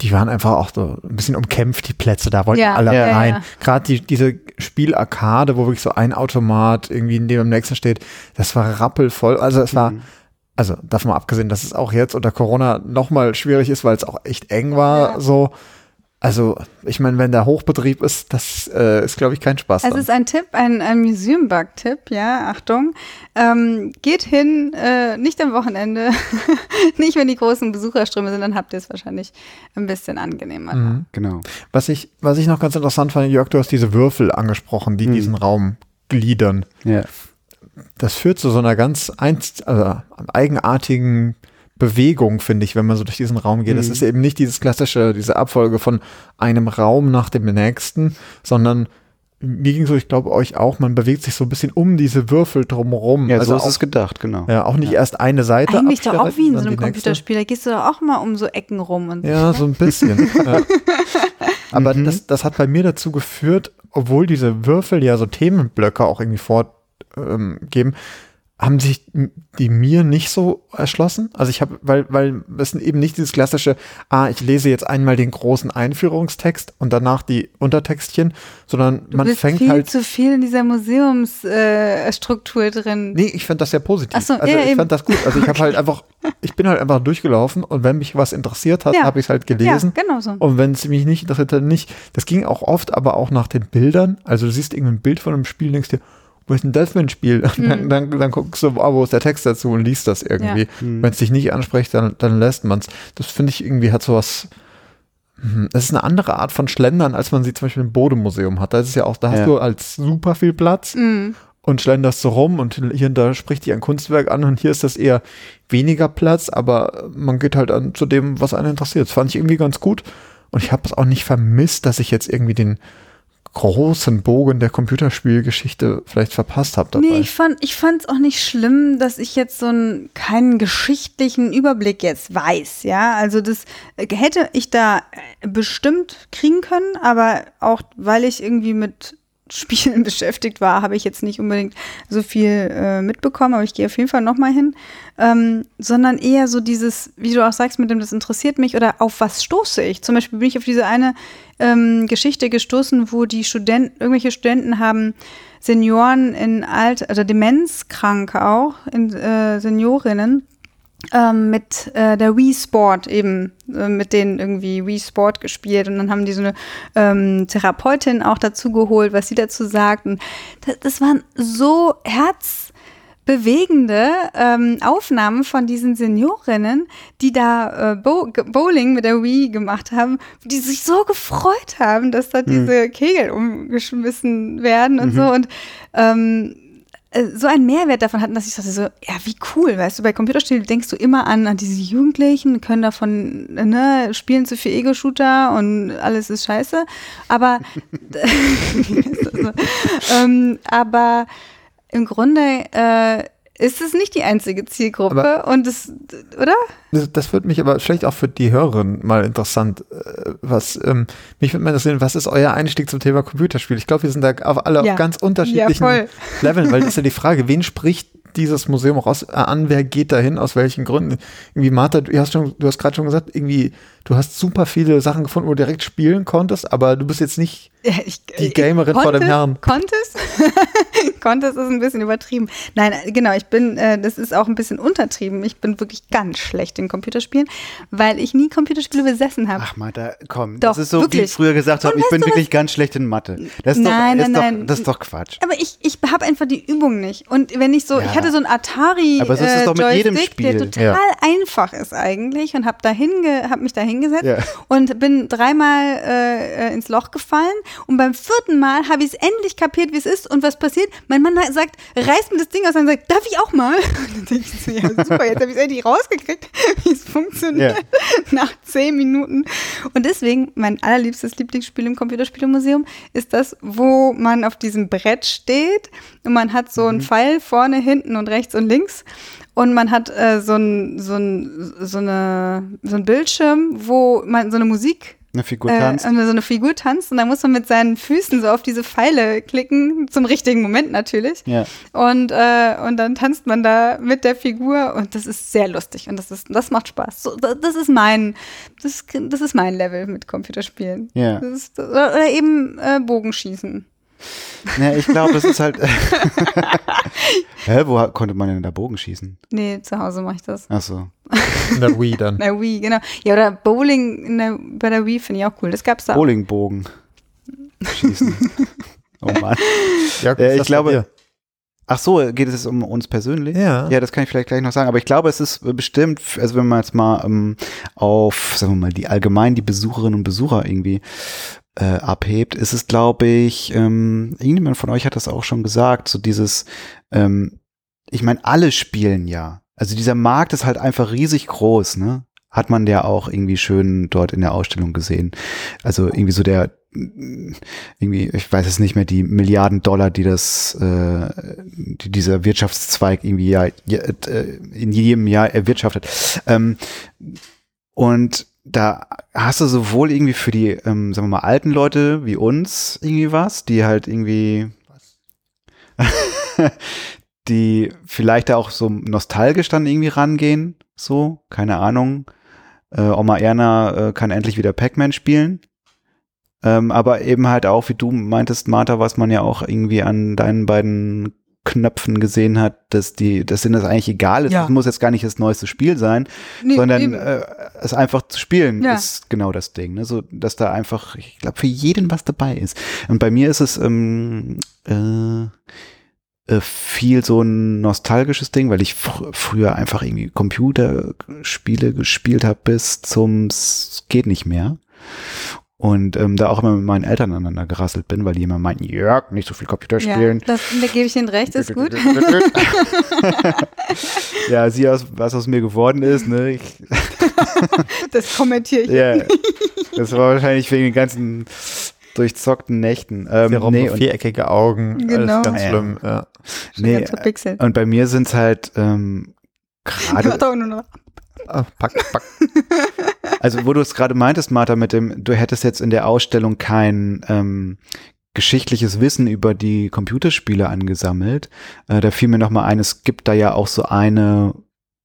die waren einfach auch so ein bisschen umkämpft, die Plätze, da wollten
Ja,
alle
ja,
rein.
ja.
Gerade die, diese Spielarkade, wo wirklich so ein Automat irgendwie neben dem nächsten steht, das war rappelvoll. Also es war,
Mhm.
also davon mal abgesehen, dass es auch jetzt unter Corona nochmal schwierig ist, weil es auch echt eng war,
Ja.
so. Also, ich meine, wenn der Hochbetrieb ist, das äh, ist, glaube ich, kein Spaß.
Es
dann.
ist ein Tipp, ein, ein Museum-Bug-Tipp, ja, Achtung. Ähm, geht hin, äh, nicht am Wochenende, <laughs> nicht wenn die großen Besucherströme sind, dann habt ihr es wahrscheinlich ein bisschen angenehmer.
Mhm.
genau.
Was ich, was ich noch ganz interessant fand, Jörg, du hast diese Würfel angesprochen, die
Mhm.
diesen Raum gliedern.
Ja.
Das führt zu so einer ganz einst, also eigenartigen Bewegung, finde ich, wenn man so durch diesen Raum geht. Das
Mhm.
ist eben nicht dieses klassische, diese Abfolge von einem Raum nach dem nächsten, sondern mir ging so, ich glaube euch auch, man bewegt sich so ein bisschen um diese Würfel drumherum.
Ja,
also
so ist
auch,
es gedacht, genau.
ja, auch nicht erst eine Seite.
Eigentlich doch auch wie in so einem. Computerspiel, da gehst du doch auch mal um so Ecken rum und so.
Ja, so ein bisschen. <laughs> ja. Aber
Mhm.
das, das hat bei mir dazu geführt, obwohl diese Würfel ja so Themenblöcke auch irgendwie vorgeben, ähm, haben sich die mir nicht so erschlossen. Also ich habe, weil, weil es sind eben nicht dieses klassische, ah, ich lese jetzt einmal den großen Einführungstext und danach die Untertextchen, sondern
Du
man
bist
fängt
viel
halt.
zu viel in dieser Museumsstruktur äh, drin.
Nee, ich fand das sehr positiv.
Ach so,
also
ja,
ich
eben.
fand das gut. Also ich habe halt einfach, ich bin halt einfach durchgelaufen und wenn mich was interessiert hat,
Ja.
habe ich es halt
ja,
gelesen.
genau so.
Und wenn es mich nicht interessiert, dann nicht. Das ging auch oft, aber auch nach den Bildern. Also du siehst irgendein Bild von einem Spiel und denkst dir, wo ist denn das für ein Spiel? Und <laughs> dann,
Mhm.
dann, dann guckst du, ah, wo ist der Text dazu und liest das irgendwie.
Mhm.
Wenn es dich nicht anspricht, dann, dann lässt man es. Das finde ich irgendwie hat sowas, hm, es ist eine andere Art von Schlendern, als man sie zum Beispiel im Bodemuseum hat. Da ist es ja auch, da hast
Ja.
du als super viel Platz
Mhm.
und schlenderst so rum und hier und da spricht dich ein Kunstwerk an und hier ist das eher weniger Platz, aber man geht halt an zu dem, was einen interessiert. Das fand ich irgendwie ganz gut und ich habe es auch nicht vermisst, dass ich jetzt irgendwie den großen Bogen der Computerspielgeschichte vielleicht verpasst habe.
Nee, ich fand ich fand's auch nicht schlimm, dass ich jetzt so einen keinen geschichtlichen Überblick jetzt weiß, ja? Also das äh, hätte ich da äh, bestimmt kriegen können, aber auch weil ich irgendwie mit Spielen <laughs> beschäftigt war, habe ich jetzt nicht unbedingt so viel äh, mitbekommen, aber ich gehe auf jeden Fall nochmal hin. Ähm, sondern eher so dieses, wie du auch sagst, mit dem das interessiert mich oder auf was stoße ich. Zum Beispiel bin ich auf diese eine ähm, Geschichte gestoßen, wo die Studenten, irgendwelche Studenten haben Senioren in Alt, also Demenzkranke auch, in, äh, Seniorinnen, ähm, mit äh, der Wii Sport eben, äh, mit denen irgendwie Wii Sport gespielt. Und dann haben die so eine ähm, Therapeutin auch dazu geholt, was sie dazu sagt. Und das, das waren so herzbewegende ähm, Aufnahmen von diesen Seniorinnen, die da äh, Bow Bowling mit der Wii gemacht haben, die sich so gefreut haben, dass da diese Kegel umgeschmissen werden und so. Und ähm, äh, so einen Mehrwert davon hatten, dass ich dachte so, ja, wie cool, weißt du, bei Computerspielen denkst du immer an, an diese Jugendlichen, können davon, äh, ne, spielen zu viel Ego-Shooter und alles ist scheiße, aber, <laughs> <laughs> <laughs> ähm, aber im Grunde äh, ist es nicht die einzige Zielgruppe und es, oder?
Das, das wird mich aber vielleicht auch für die Hörerin mal interessant, äh, was ähm, mich würde mal interessieren, was ist euer Einstieg zum Thema Computerspiel? Ich glaube, wir sind da auf alle
Ja.
auf ganz unterschiedlichen
Ja. <laughs>
Leveln, weil das ist ja die Frage, wen spricht dieses Museum raus äh, an, wer geht dahin, aus welchen Gründen? Irgendwie Martha, du hast schon, du hast gerade schon gesagt, irgendwie du hast super viele Sachen gefunden, wo du direkt spielen konntest, aber du bist jetzt nicht <laughs>
ich,
Die Gamerin vor dem Herrn.
Konntest? <laughs> Konntest ist ein bisschen übertrieben. Nein, äh, genau, ich bin, äh, das ist auch ein bisschen untertrieben. Ich bin wirklich ganz schlecht in Computerspielen, weil ich nie Computerspiele besessen habe.
Ach, Martha, komm.
Doch,
das ist so, wie
wirklich.
ich früher gesagt habe, ich bin wirklich ganz schlecht in Mathe. Das ist,
Nein,
doch, ist
nein,
doch,
nein.
das ist doch Quatsch.
Aber ich, ich habe einfach die Übung nicht. Und wenn ich so,
Ja.
ich hatte so ein Atari
Aber so ist es
äh,
doch mit jedem
Joystick,
Spiel.
der total
Ja.
einfach ist eigentlich und habe hab mich da hingesetzt
Ja.
und bin dreimal äh, äh, ins Loch gefallen und beim vierten Mal habe ich es endlich kapiert, wie es ist und was passiert. Mein Mann sagt, reiß mir das Ding aus und sagt, darf ich auch mal? <laughs> Und dann denke ich so, ja super, jetzt habe ich es endlich rausgekriegt, <laughs> wie es funktioniert <laughs> nach zehn Minuten. Und deswegen, mein allerliebstes Lieblingsspiel im Computerspielemuseum ist das, wo man auf diesem Brett steht und man hat so einen Pfeil vorne, hinten und rechts und links. Und man hat äh, so, ein, so, ein, so, eine, so ein Bildschirm, wo man so eine Musik
Eine Figur
äh,
tanzt.
und so eine Figur tanzt und dann muss man mit seinen Füßen so auf diese Pfeile klicken, zum richtigen Moment natürlich.
Ja.
Und, äh, und dann tanzt man da mit der Figur und das ist sehr lustig und das ist, das macht Spaß. So, da- das ist mein, das, das ist mein Level mit Computerspielen.
Ja.
Ist, oder oder eben äh, Bogenschießen.
Ja, ich glaube, das ist halt. <laughs> Hä, wo konnte man denn da Bogen schießen?
Nee, zu Hause mache ich das.
Ach so. <laughs>
in der Wii dann.
Na Wii, genau. Ja, oder Bowling in der, bei der Wii finde ich auch cool. Das gab's da.
Bowlingbogen schießen. <laughs> oh Mann.
Ja,
Äh, ich glaube-? Ach so, geht es jetzt um uns persönlich?
Ja.
Ja, das kann ich vielleicht gleich noch sagen. Aber ich glaube, es ist bestimmt, also wenn man jetzt mal ähm, auf, sagen wir mal, die allgemein die Besucherinnen und Besucher irgendwie äh, abhebt, ist es, glaube ich, ähm, irgendjemand von euch hat das auch schon gesagt, so dieses, ähm, ich meine, alle spielen ja. Also dieser Markt ist halt einfach riesig groß, ne? Hat man ja auch irgendwie schön dort in der Ausstellung gesehen. Also irgendwie so der, irgendwie, ich weiß es nicht mehr, die Milliarden Dollar, die das, äh, die dieser Wirtschaftszweig irgendwie ja, äh, in jedem Jahr erwirtschaftet. Ähm, und da hast du sowohl irgendwie für die, ähm, sagen wir mal, alten Leute wie uns irgendwie was, die halt irgendwie, <laughs> die vielleicht da auch so nostalgisch dann irgendwie rangehen, so, keine Ahnung. Äh, Oma Erna äh, kann endlich wieder Pac-Man spielen. Ähm, aber eben halt auch, wie du meintest, Martha, was man ja auch irgendwie an deinen beiden Knöpfen gesehen hat, dass die, dass denen das eigentlich egal ist.
Ja.
Das muss jetzt gar nicht das neueste Spiel sein,
Nee,
sondern äh, es einfach zu spielen
Ja.
ist genau das Ding. Ne? So, dass da einfach, ich glaube, für jeden was dabei ist. Und bei mir ist es ähm, äh, äh, viel so ein nostalgisches Ding, weil ich fr früher einfach irgendwie Computerspiele gespielt habe bis zum S geht nicht mehr. Und ähm, da auch immer mit meinen Eltern aneinander gerasselt bin, weil die immer meinten, Jörg, nicht so viel Computer
Ja,
spielen.
das, da gebe ich Ihnen recht, ist gut. <laughs>
ja, sieh aus, was aus mir geworden ist, ne? Ich, <laughs>
Das kommentiere ich.
ja, das war wahrscheinlich wegen den ganzen durchzockten Nächten. Ähm,
Der
nee,
viereckige Augen,
Genau.
alles ganz
Ja.
schlimm. Ja.
Schon
nee,
ganz
und bei mir sind es halt ähm, <laughs> gerade,
auch nur noch.
Ah, pack, pack.
also wo du es gerade meintest, Martha, mit dem, du hättest jetzt in der Ausstellung kein ähm, geschichtliches Wissen über die Computerspiele angesammelt. Äh, da fiel mir noch mal ein, es gibt da ja auch so eine,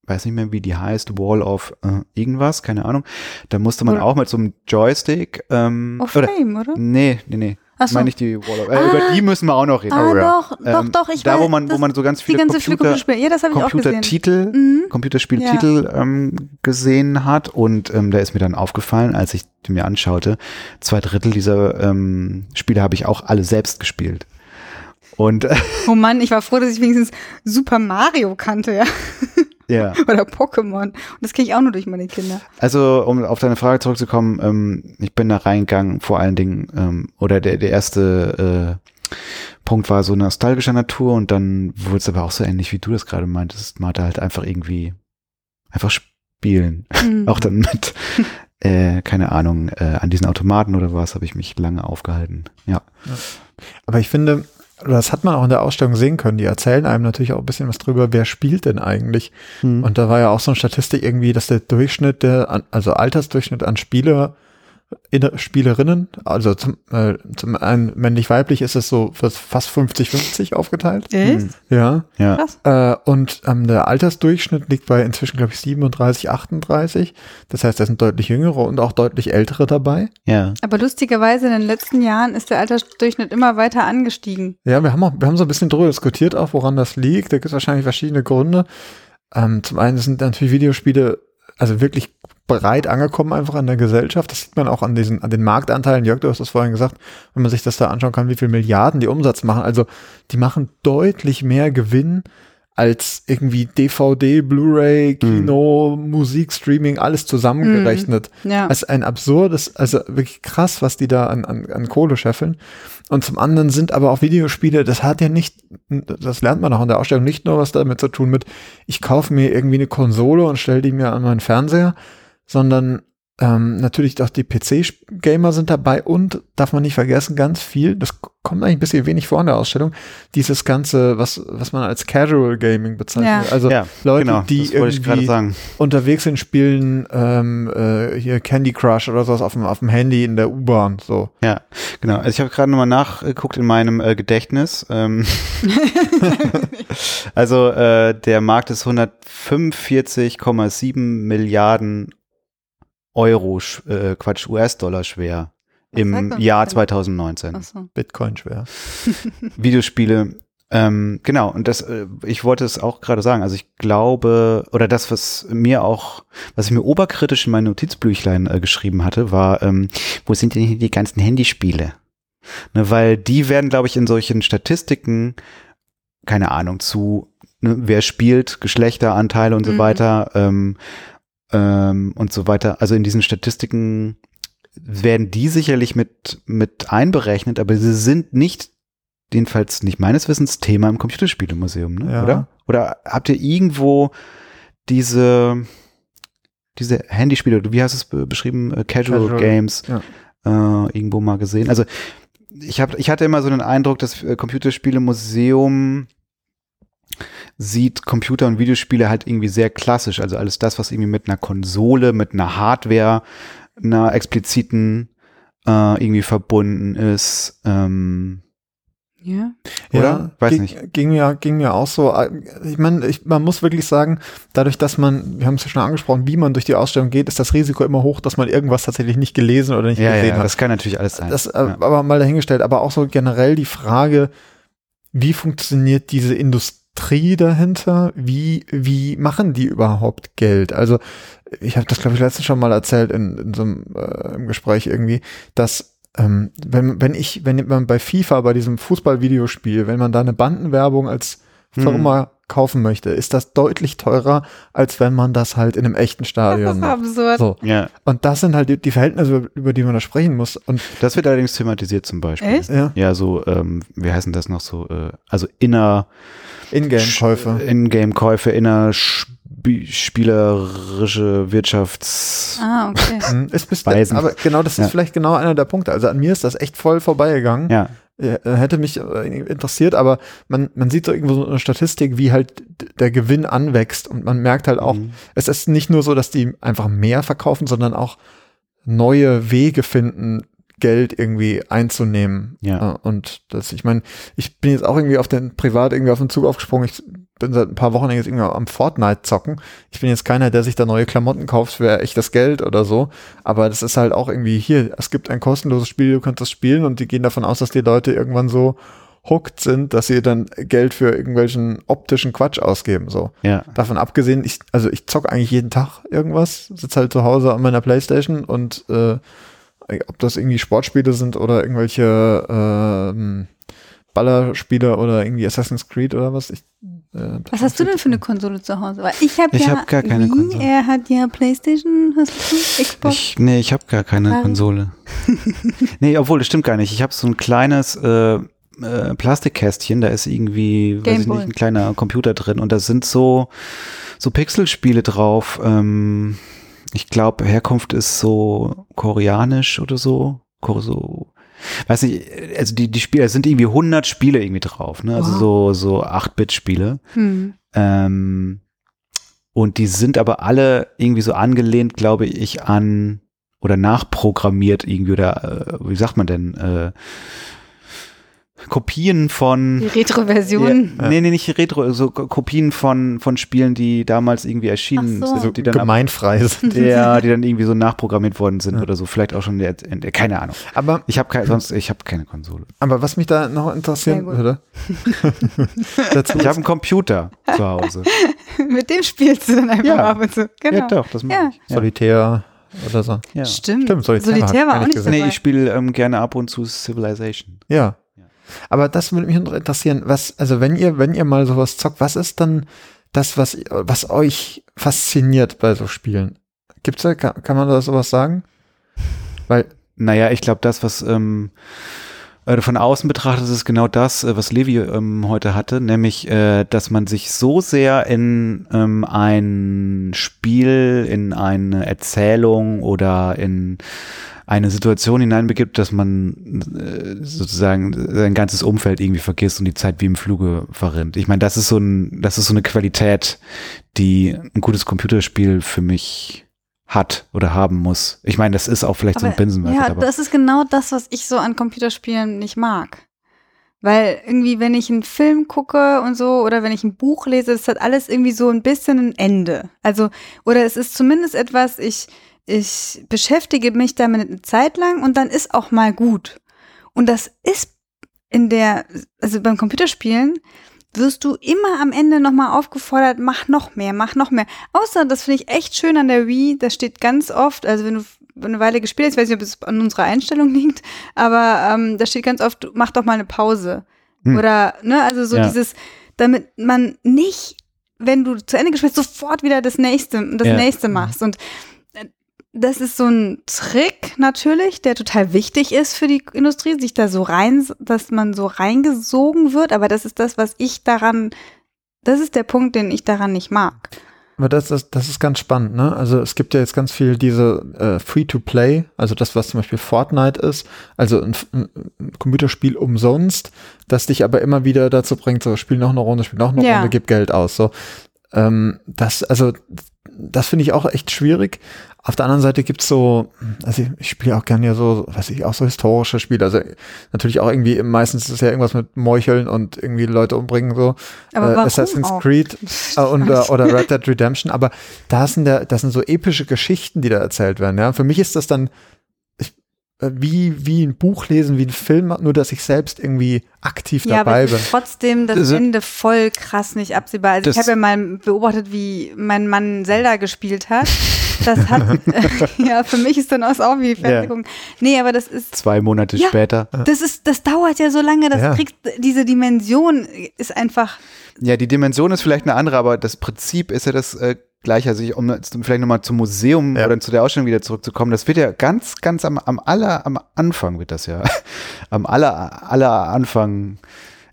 weiß nicht mehr, wie die heißt, Wall of äh, irgendwas, keine Ahnung. Da musste man
Oder-
auch mit so einem Joystick ähm,
Auf
oder,
Fame, oder?
Nee, nee, nee.
Ach so.
Meine ich die Wall of, äh,
Ah.
über die müssen wir auch noch reden.
Ah,
Oh, ja.
doch, doch,
Ähm,
doch, ich
Da,
weiß.
wo man, wo man so ganz
die
viele Computer,
Computerspiele. Ja, das habe ich auch gesehen.
Computertitel,
Mhm.
Computerspieltitel ähm, gesehen hat und ähm, da ist mir dann aufgefallen, als ich die mir anschaute, zwei Drittel dieser ähm, Spiele habe ich auch alle selbst gespielt. Und äh, <laughs>
Oh Mann, ich war froh, dass ich wenigstens Super Mario kannte, ja.
Ja, <laughs>
Oder Pokémon. Und das kenne ich auch nur durch meine Kinder.
also um auf deine Frage zurückzukommen, ähm, ich bin da reingegangen, vor allen Dingen, ähm, oder der, der erste äh, Punkt war so nostalgischer Natur und dann wurde es aber auch so ähnlich, wie du das gerade meintest, Martha, halt einfach irgendwie einfach spielen.
Mhm. <laughs>
Auch dann mit, äh, keine Ahnung, äh, an diesen Automaten oder was, habe ich mich lange aufgehalten. Ja.
Aber ich finde, das hat man auch in der Ausstellung sehen können. Die erzählen einem natürlich auch ein bisschen was drüber, wer spielt denn eigentlich. Und da war ja auch so eine Statistik irgendwie, dass der Durchschnitt der, also Altersdurchschnitt an Spieler, Spielerinnen, also zum, äh, zum einen männlich-weiblich ist es so für fast 50-50 aufgeteilt.
Echt?
Ja.
ja.
Krass.
Äh, und ähm, der Altersdurchschnitt liegt bei inzwischen, glaube ich, 37, 38. Das heißt, da sind deutlich jüngere und auch deutlich ältere dabei.
Ja.
Aber lustigerweise in den letzten Jahren ist der Altersdurchschnitt immer weiter angestiegen.
Ja, wir haben auch, wir haben so ein bisschen drüber diskutiert, auch woran das liegt. Da gibt es wahrscheinlich verschiedene Gründe. Ähm, zum einen sind natürlich Videospiele also wirklich breit angekommen einfach in der Gesellschaft. Das sieht man auch an diesen, an den Marktanteilen. Jörg, du hast das vorhin gesagt, wenn man sich das da anschauen kann, wie viel Milliarden die Umsatz machen. Also die machen deutlich mehr Gewinn als irgendwie DVD, Blu-ray, Kino, Musik, Streaming, alles zusammengerechnet.
Ja.
Das ist ein absurdes, also wirklich krass, was die da an, an, an Kohle scheffeln. Und zum anderen sind aber auch Videospiele, das hat ja nicht, das lernt man auch in der Ausstellung, nicht nur was damit zu tun mit, ich kaufe mir irgendwie eine Konsole und stelle die mir an meinen Fernseher, sondern ähm, natürlich auch die PC-Gamer sind dabei und darf man nicht vergessen, ganz viel, das kommt eigentlich ein bisschen wenig vor in der Ausstellung, dieses ganze, was, was man als Casual Gaming bezeichnet.
Ja.
Also
ja,
Leute,
genau,
die irgendwie
sagen.
unterwegs sind, spielen ähm, äh, hier Candy Crush oder sowas auf dem, auf dem Handy in der U-Bahn. So.
Ja, genau. Also ich habe gerade nochmal nachgeguckt in meinem äh, Gedächtnis. Ähm, <laughs> <laughs> also äh, der Markt ist 145,7 Milliarden Euro, äh, Quatsch, US-Dollar schwer im Jahr
denn?
2019.
Achso.
Bitcoin schwer. <laughs> <laughs>
Videospiele. Ähm, genau, und das, äh, ich wollte es auch gerade sagen, also ich glaube, oder das, was mir auch, was ich mir oberkritisch in mein Notizbüchlein äh, geschrieben hatte, war, ähm, wo sind denn hier die ganzen Handyspiele? Ne, weil die werden, glaube ich, in solchen Statistiken, keine Ahnung, zu, ne, wer spielt, Geschlechteranteile und so
Mhm.
weiter, ähm, ähm, und so weiter. Also in diesen Statistiken werden die sicherlich mit, mit einberechnet, aber sie sind nicht, jedenfalls nicht meines Wissens, Thema im Computerspielemuseum, ne?
Ja.
oder? Oder habt ihr irgendwo diese, diese Handyspiele, wie hast du es be beschrieben, äh, Casual,
Casual,
Games,
ja.
äh, irgendwo mal gesehen? Also ich, hab, ich hatte immer so den Eindruck, das äh, Computerspielemuseum sieht Computer- und Videospiele halt irgendwie sehr klassisch. Also alles das, was irgendwie mit einer Konsole, mit einer Hardware, einer expliziten äh, irgendwie verbunden ist. Ähm,
Ja.
Oder? Weiß
ging,
nicht.
Ging mir, ging mir auch so. Ich meine, ich, man muss wirklich sagen, dadurch, dass man, wir haben es ja schon angesprochen, wie man durch die Ausstellung geht, ist das Risiko immer hoch, dass man irgendwas tatsächlich nicht gelesen oder nicht
ja,
gesehen
ja,
hat.
das kann natürlich alles sein.
Das, äh,
ja.
aber mal dahingestellt, aber auch so generell die Frage, wie funktioniert diese Industrie dahinter? Wie, wie machen die überhaupt Geld? Also, ich habe das, glaube ich, letztens schon mal erzählt in, in so einem äh, im Gespräch irgendwie, dass ähm, wenn, wenn ich, wenn man bei FIFA, bei diesem Fußballvideospiel, wenn man da eine Bandenwerbung als Firma kaufen möchte, ist das deutlich teurer, als wenn man das halt in einem echten
Das
Stadion
ist
macht.
absurd.
So.
Ja,
Und das sind halt die, die Verhältnisse, über, die man da sprechen muss. Und
das wird allerdings thematisiert zum Beispiel.
Echt?
ja,
Ja, so, ähm, wie heißen das noch so, äh, also inner
Ingame-Käufe.
Ingame-Käufe, inner Sp spielerische Wirtschafts...
Ah, okay.
Hm, Ist bis aber genau, das ist
Ja.
vielleicht genau einer der Punkte. Also an mir ist das echt voll vorbeigegangen.
Ja,
hätte mich äh, interessiert, aber man, man sieht so irgendwo so eine Statistik, wie halt der Gewinn anwächst und man merkt halt auch,
Mhm.
es ist nicht nur so, dass die einfach mehr verkaufen, sondern auch neue Wege finden, Geld irgendwie einzunehmen.
Ja.
Äh, Und das, ich meine, ich bin jetzt auch irgendwie auf den privat irgendwie auf den Zug aufgesprungen. Ich bin seit ein paar Wochen jetzt irgendwie am Fortnite zocken. Ich bin jetzt keiner, der sich da neue Klamotten kauft für echtes Geld oder so. Aber das ist halt auch irgendwie hier, es gibt ein kostenloses Spiel, du kannst das spielen und die gehen davon aus, dass die Leute irgendwann so hooked sind, dass sie dann Geld für irgendwelchen optischen Quatsch ausgeben, so.
ja.
Davon abgesehen, ich, also ich zock eigentlich jeden Tag irgendwas, sitze halt zu Hause an meiner Playstation und äh, ob das irgendwie Sportspiele sind oder irgendwelche ähm, Ballerspiele oder irgendwie Assassin's Creed oder was. Ich, äh,
Was hast du denn für eine Konsole zu Hause? Weil ich habe
Ich
ja
hab gar keine
Wii,
Konsole.
Er hat ja PlayStation, hast du Xbox?
Ich, nee, ich habe gar keine
Warum?
Konsole. <laughs> nee, obwohl, das stimmt gar nicht. Ich habe so ein kleines äh, äh, Plastikkästchen, da ist irgendwie, weiß ich nicht, ein kleiner Computer drin und da sind so, so Pixelspiele drauf. Ähm, ich glaube, Herkunft ist so koreanisch oder so. So weiß nicht, also die, die Spiele, es sind irgendwie 100 Spiele irgendwie drauf, ne? Also so, so 8-Bit-Spiele.
Hm.
Ähm, und die sind aber alle irgendwie so angelehnt, glaube ich, an oder nachprogrammiert irgendwie oder äh, wie sagt man denn? Äh, Kopien von
Die Retro-Version.
Ja, nee, nee, nicht Retro, so Ko- Kopien von, von Spielen, die damals irgendwie erschienen
so.
sind, die dann,
gemeinfrei sind.
ja, <laughs> die dann irgendwie so nachprogrammiert worden sind
Ja.
oder so. Vielleicht auch schon, in der, der, keine Ahnung.
Aber,
Ich habe keine, sonst, ich habe keine Konsole.
aber was mich da noch interessieren würde, <laughs> dazu
Ich habe einen Computer zu Hause. <laughs>
Mit dem spielst du dann einfach
Ja.
ab und zu. Genau.
Ja, doch, das mache
Ja.
ich. Ja.
Solitär oder so.
Ja.
Stimmt.
Stimmt, Solitär
Solitär, war auch
nicht
dabei.
Nee, ich spiele ähm, gerne ab und zu Civilization.
Ja. Aber das würde mich interessieren, was, also wenn ihr, wenn ihr mal sowas zockt, was ist dann das, was, was euch fasziniert bei so Spielen? Gibt's da, kann, kann man da sowas sagen? Weil,
Naja, ich glaube, das, was ähm, äh, von außen betrachtet, ist genau das, äh, was Levi ähm, heute hatte, nämlich, äh, dass man sich so sehr in ähm, ein Spiel, in eine Erzählung oder in eine Situation hineinbegibt, dass man äh, sozusagen sein ganzes Umfeld irgendwie vergisst und die Zeit wie im Fluge verrinnt. Ich meine, das ist so ein, das ist so eine Qualität, die ein gutes Computerspiel für mich hat oder haben muss. Ich meine, das ist auch vielleicht so ein
Aber,
Binsenweisheit,
ja,
aber
das ist genau das, was ich so an Computerspielen nicht mag. Weil irgendwie, wenn ich einen Film gucke und so, oder wenn ich ein Buch lese, das hat alles irgendwie so ein bisschen ein Ende. Also, oder es ist zumindest etwas, ich, ich beschäftige mich damit eine Zeit lang und dann ist auch mal gut. Und das ist in der, also beim Computerspielen wirst du immer am Ende nochmal aufgefordert, mach noch mehr, mach noch mehr. Außer, das finde ich echt schön an der Wii, da steht ganz oft, also wenn du eine Weile gespielt hast, ich weiß nicht, ob es an unserer Einstellung <laughs> liegt, aber ähm, da steht ganz oft, mach doch mal eine Pause.
Hm.
Oder, ne, also so
Ja.
dieses, damit man nicht, wenn du zu Ende gespielt hast, sofort wieder das nächste, das
Ja.
nächste machst. Und das ist so ein Trick natürlich, der total wichtig ist für die Industrie, sich da so rein, dass man so reingesogen wird, aber das ist das, was ich daran, das ist der Punkt, den ich daran nicht mag.
aber das, das, das ist ganz spannend, ne? Also es gibt ja jetzt ganz viel diese äh, Free-to-Play, also das, was zum Beispiel Fortnite ist, also ein, ein ein Computerspiel umsonst, das dich aber immer wieder dazu bringt, so spiel noch eine Runde, spiel noch eine
Ja.
Runde, gib Geld aus. So, ähm, das, also das finde ich auch echt schwierig. Auf der anderen Seite gibt's so, also ich, ich spiele auch gerne ja so, weiß ich, auch so historische Spiele. Also natürlich auch irgendwie, meistens ist es ja irgendwas mit Meucheln und irgendwie Leute umbringen so.
Aber
äh, Assassin's
auch?
Creed <laughs> äh, und, äh, oder Red Dead Redemption, aber da sind der, das sind so epische Geschichten, die da erzählt werden. Ja, für mich ist das dann, wie, wie ein Buch lesen, wie ein Film, nur dass ich selbst irgendwie aktiv
Ja,
dabei
aber es
bin.
ist trotzdem das
Also-
Ende voll krass nicht absehbar. Also ich habe ja mal beobachtet, wie mein Mann Zelda gespielt hat. Das hat, <laughs> <laughs> ja, für mich ist dann auch auch wie Fernsehgucken. Nee, aber das ist,
Zwei Monate
Ja.
später.
das ist, das dauert ja so lange, das
Ja.
kriegt, diese Dimension ist einfach,
Ja, die Dimension ist vielleicht eine andere, aber das Prinzip ist ja das äh, gleiche. Also ich, um jetzt vielleicht nochmal zum Museum
Ja.
oder zu der Ausstellung wieder zurückzukommen, das wird ja ganz, ganz am, am aller, am Anfang wird das ja. <laughs> am aller, aller Anfang,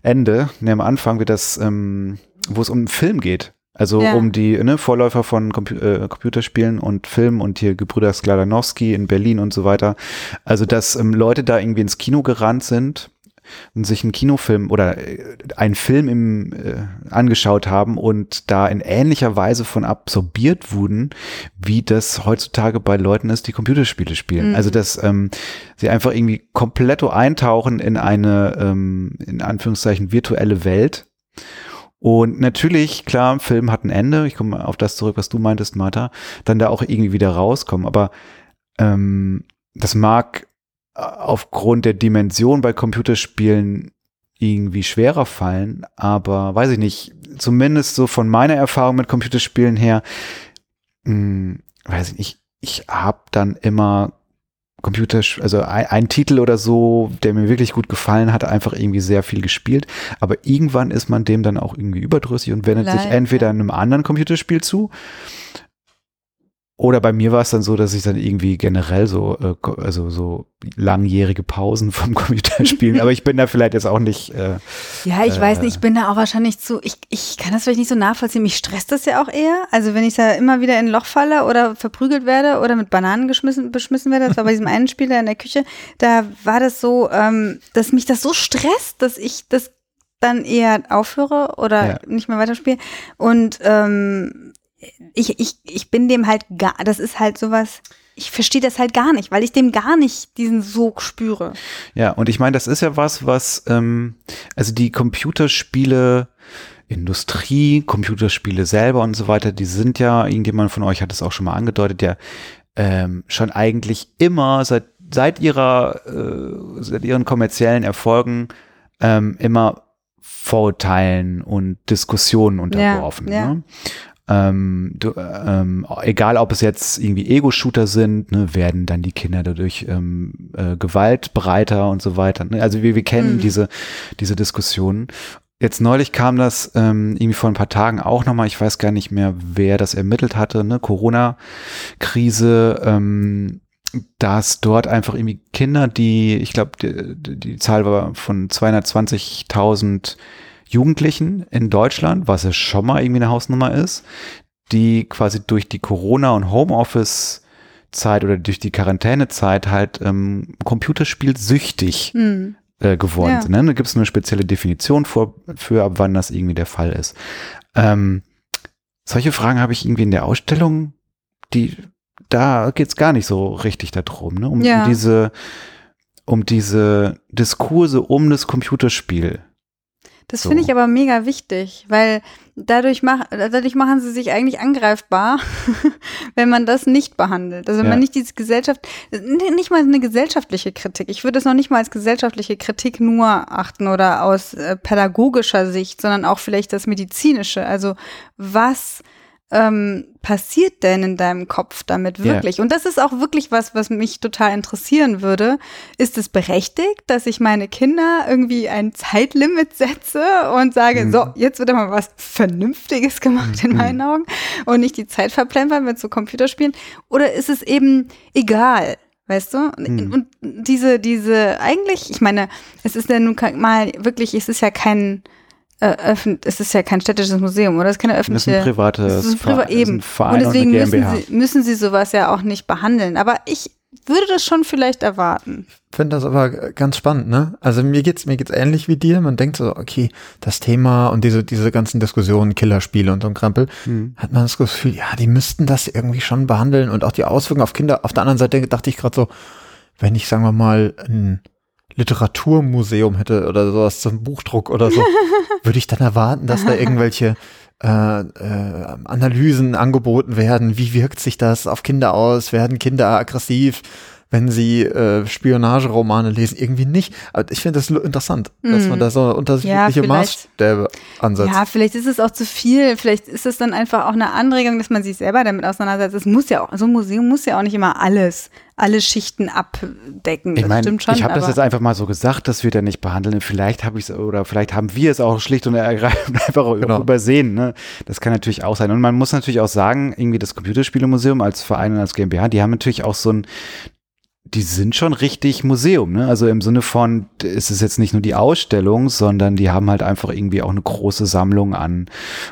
Ende, ne, am Anfang wird das, ähm, wo es um einen Film geht. Also
Ja.
um die ne, Vorläufer von Compu äh, Computerspielen und Film und hier Gebrüder Skladanowski in Berlin und so weiter. Also dass ähm, Leute da irgendwie ins Kino gerannt sind und sich einen Kinofilm oder äh, einen Film im, äh, angeschaut haben und da in ähnlicher Weise von absorbiert wurden, wie das heutzutage bei Leuten ist, die Computerspiele spielen.
Mhm.
Also dass ähm, sie einfach irgendwie komplett eintauchen in eine, ähm, in Anführungszeichen, virtuelle Welt. Und natürlich, klar, Film hat ein Ende. Ich komme auf das zurück, was du meintest, Martha. Dann da auch irgendwie wieder rauskommen. Aber ähm, das mag aufgrund der Dimension bei Computerspielen irgendwie schwerer fallen, aber weiß ich nicht, zumindest so von meiner Erfahrung mit Computerspielen her, mh, weiß ich nicht, ich habe dann immer Computer, also ein, ein Titel oder so, der mir wirklich gut gefallen hat, einfach irgendwie sehr viel gespielt, aber irgendwann ist man dem dann auch irgendwie überdrüssig und wendet sich
Leider.
entweder einem anderen Computerspiel zu oder bei mir war es dann so, dass ich dann irgendwie generell so, äh, also so langjährige Pausen vom <laughs> Computerspielen, aber ich bin da vielleicht jetzt auch nicht, äh,
ja, ich
Äh.
weiß nicht, ich bin da auch wahrscheinlich zu, ich, ich kann das vielleicht nicht so nachvollziehen, mich stresst das ja auch eher. Also wenn ich da immer wieder in ein Loch falle oder verprügelt werde oder mit Bananen geschmissen, beschmissen werde, das war bei diesem einen Spieler in der Küche, da war das so, ähm, dass mich das so stresst, dass ich das dann eher aufhöre oder
Ja.
nicht mehr weiterspiele. Und ähm, ich, ich, ich bin dem halt gar, das ist halt sowas, ich verstehe das halt gar nicht, weil ich dem gar nicht diesen Sog spüre.
Ja, und ich meine, das ist ja was, was, ähm, also die Computerspiele, Industrie, Computerspiele selber und so weiter, die sind ja, irgendjemand von euch hat es auch schon mal angedeutet, ja, ähm, schon eigentlich immer seit, seit ihrer, äh, seit ihren kommerziellen Erfolgen ähm, immer Vorurteilen und Diskussionen unterworfen.
ja.
Ne? Ähm, du, ähm, egal ob es jetzt irgendwie Ego-Shooter sind, ne, werden dann die Kinder dadurch ähm, äh, gewaltbereiter und so weiter. Ne? Also wir, wir kennen
Mhm.
diese, diese Diskussionen. Jetzt neulich kam das ähm, irgendwie vor ein paar Tagen auch nochmal, ich weiß gar nicht mehr, wer das ermittelt hatte, ne, Corona-Krise, ähm, dass dort einfach irgendwie Kinder, die, ich glaube, die, die die Zahl war von 220.000 Jugendlichen in Deutschland, was ja schon mal irgendwie eine Hausnummer ist, die quasi durch die Corona- und Homeoffice-Zeit oder durch die Quarantänezeit halt ähm, Computerspielsüchtig
Hm.
äh, geworden
Ja.
sind. Ne? Da gibt es eine spezielle Definition vor, für, ab wann das irgendwie der Fall ist. Ähm, solche Fragen habe ich irgendwie in der Ausstellung, die, da geht es gar nicht so richtig darum, ne? um,
Ja.
um diese, um diese Diskurse um das Computerspiel.
Das
So.
finde ich aber mega wichtig, weil dadurch, mach, dadurch machen sie sich eigentlich angreifbar, <laughs> wenn man das nicht behandelt. Also wenn
Ja.
man nicht diese Gesellschaft, nicht mal eine gesellschaftliche Kritik. Ich würde es noch nicht mal als gesellschaftliche Kritik nur achten oder aus äh, pädagogischer Sicht, sondern auch vielleicht das medizinische. Also was ähm, passiert denn in deinem Kopf damit wirklich? Und das ist auch wirklich was, was mich total interessieren würde. Ist es berechtigt, dass ich meine Kinder irgendwie ein Zeitlimit setze und sage,
Mhm.
so, jetzt wird mal was Vernünftiges gemacht in meinen Augen und nicht die Zeit verplempern mit so Computerspielen? Oder ist es eben egal? Weißt du? Und,
Mhm.
und diese, diese, eigentlich, ich meine, es ist ja nun mal wirklich, es ist ja kein, öffn- es ist ja kein städtisches Museum, oder? Es ist keine
Das ist
öffentliche.
ein privates
Das ist ein Priva
Ver- das ist
eben.
ein Verein
und deswegen
und eine
müssen sie, müssen sie sowas ja auch nicht behandeln. Aber ich würde das schon vielleicht erwarten.
finde das aber ganz spannend, ne? Also mir geht's mir geht's ähnlich wie dir. Man denkt so, okay, das Thema und diese diese ganzen Diskussionen, Killerspiele und so ein Krempel,
Hm.
hat man das Gefühl, ja, die müssten das irgendwie schon behandeln und auch die Auswirkungen auf Kinder. Auf der anderen Seite dachte ich gerade so, wenn ich sagen wir mal ein Literaturmuseum hätte oder sowas zum Buchdruck oder so, <laughs> würde ich dann erwarten, dass da irgendwelche äh, äh, Analysen angeboten werden. Wie wirkt sich das auf Kinder aus? Werden Kinder aggressiv? Wenn sie äh, Spionageromane lesen, irgendwie nicht. Aber ich finde das interessant, dass
Mhm.
man da so unterschiedliche
Ja.
Maßstäbe ansetzt.
Ja, vielleicht ist es auch zu viel. Vielleicht ist es dann einfach auch eine Anregung, dass man sich selber damit auseinandersetzt. Es muss ja auch, so ein Museum muss ja auch nicht immer alles, alle Schichten abdecken.
Ich meine, ich habe das jetzt einfach mal so gesagt, dass wir da nicht behandeln. Vielleicht habe ich es oder vielleicht haben wir es auch schlicht und ergreifend <laughs> einfach auch
Genau.
übersehen. Ne? Das kann natürlich auch sein. Und man muss natürlich auch sagen, irgendwie das Computerspielemuseum als Verein und als GmbH, die haben natürlich auch so ein die sind schon richtig Museum, ne? Also im Sinne von, es ist jetzt nicht nur die Ausstellung, sondern die haben halt einfach irgendwie auch eine große Sammlung an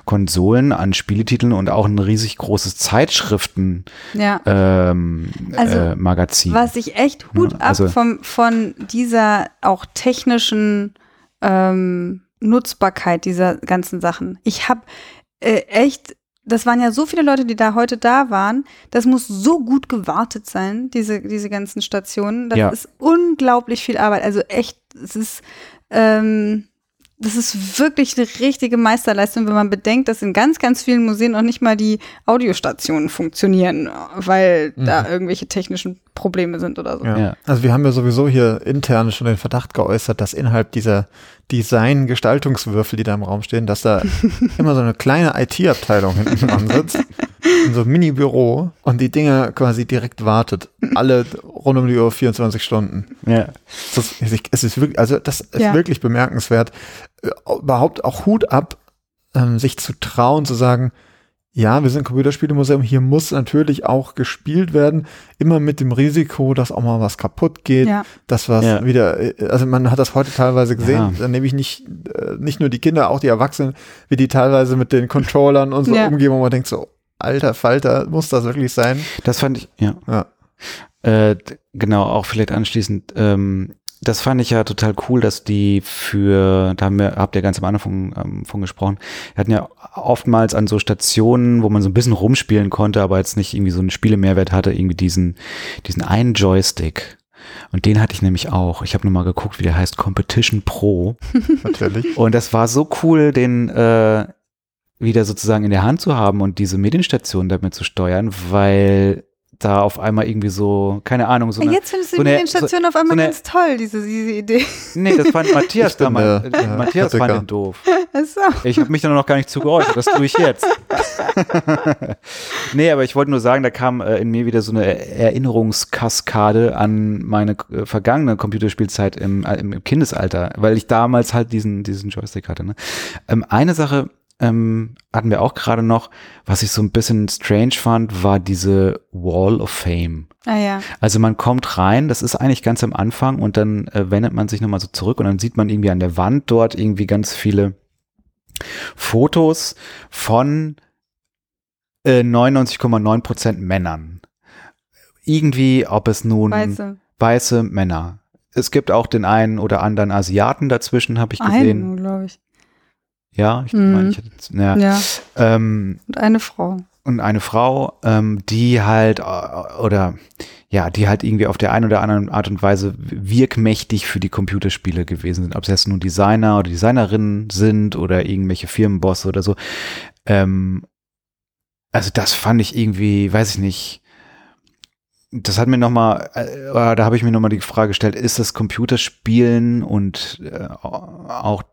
Konsolen, an Spieletiteln und auch ein riesig großes Zeitschriften
ja.
ähm,
Also,
äh, Magazin.
Was ich echt Hut
Ja,
ab
also-
vom, von dieser auch technischen ähm, Nutzbarkeit dieser ganzen Sachen. Ich habe äh, echt, das waren ja so viele Leute, die da heute da waren. Das muss so gut gewartet sein, diese, diese ganzen Stationen. Das
Ja.
ist unglaublich viel Arbeit. Also echt, es ist, ähm, das ist wirklich eine richtige Meisterleistung, wenn man bedenkt, dass in ganz, ganz vielen Museen noch nicht mal die Audiostationen funktionieren, weil da irgendwelche technischen Probleme sind oder so.
Ja.
Ja.
Also wir haben ja sowieso hier intern schon den Verdacht geäußert, dass innerhalb dieser Design-Gestaltungswürfel, die da im Raum stehen, dass da <laughs> immer so eine kleine IT-Abteilung hinten dran sitzt, in so einem Mini-Büro und die Dinge quasi direkt wartet. Alle rund um die Uhr 24 Stunden.
ja.
Das, es ist wirklich, also das ist
Ja.
wirklich bemerkenswert. Äh, Überhaupt auch Hut ab, ähm, sich zu trauen, zu sagen, ja, wir sind Computerspielemuseum, hier muss natürlich auch gespielt werden, immer mit dem Risiko, dass auch mal was kaputt geht,
Ja.
dass was
Ja.
wieder, äh, also man hat das heute teilweise gesehen,
Ja.
dann nehme ich nicht, äh, nicht nur die Kinder, auch die Erwachsenen, wie die teilweise mit den Controllern und so
Ja.
umgehen, wo man denkt so, alter Falter, muss das wirklich sein?
Das fand ich, ja.
Ja.
Äh, genau, auch vielleicht anschließend, ähm, das fand ich ja total cool, dass die für, da haben wir, habt ihr ganz am Anfang von, ähm, von gesprochen, wir hatten ja oftmals an so Stationen, wo man so ein bisschen rumspielen konnte, aber jetzt nicht irgendwie so einen Spielemehrwert hatte, irgendwie diesen, diesen einen Joystick. Und den hatte ich nämlich auch. Ich habe nur mal geguckt, wie der heißt, Competition Pro. <laughs>
Natürlich.
Und das war so cool, den äh, wieder sozusagen in der Hand zu haben und diese Medienstation damit zu steuern, weil da auf einmal irgendwie so, keine Ahnung, so eine,
Jetzt findest du
so
die
eine-
Medienstation auf einmal
so eine-
ganz toll, diese, diese Idee.
nee, das fand <laughs> Matthias damals, äh, Matthias fand den doof.
Achso.
Ich habe mich da noch gar nicht zu geäußert, das tue ich jetzt. <laughs> nee, aber ich wollte nur sagen, da kam äh, in mir wieder so eine Erinnerungskaskade an meine äh, vergangene Computerspielzeit im, äh, im Kindesalter, weil ich damals halt diesen, diesen Joystick hatte. Ne? Ähm, eine Sache ähm, hatten wir auch gerade noch, was ich so ein bisschen strange fand, war diese Wall of Fame.
Ah ja.
Also man kommt rein, das ist eigentlich ganz am Anfang und dann äh, wendet man sich nochmal so zurück und dann sieht man irgendwie an der Wand dort irgendwie ganz viele Fotos von äh, 99,9 Prozent Männern. Irgendwie, ob es nun
Weiße.
weiße Männer. Es gibt auch den einen oder anderen Asiaten dazwischen, habe ich gesehen.
Einen, glaube ich.
Ja, ich
Mhm.
meine, ich hätte, ja.
Ja.
Ähm,
Und eine Frau.
und eine Frau, ähm, die halt äh, oder ja, die halt irgendwie auf der einen oder anderen Art und Weise wirkmächtig für die Computerspiele gewesen sind. Ob es jetzt nun Designer oder Designerinnen sind oder irgendwelche Firmenbosse oder so. Ähm, also das fand ich irgendwie, weiß ich nicht. Das hat mir nochmal, äh, da habe ich mir nochmal die Frage gestellt, ist das Computerspielen und äh, auch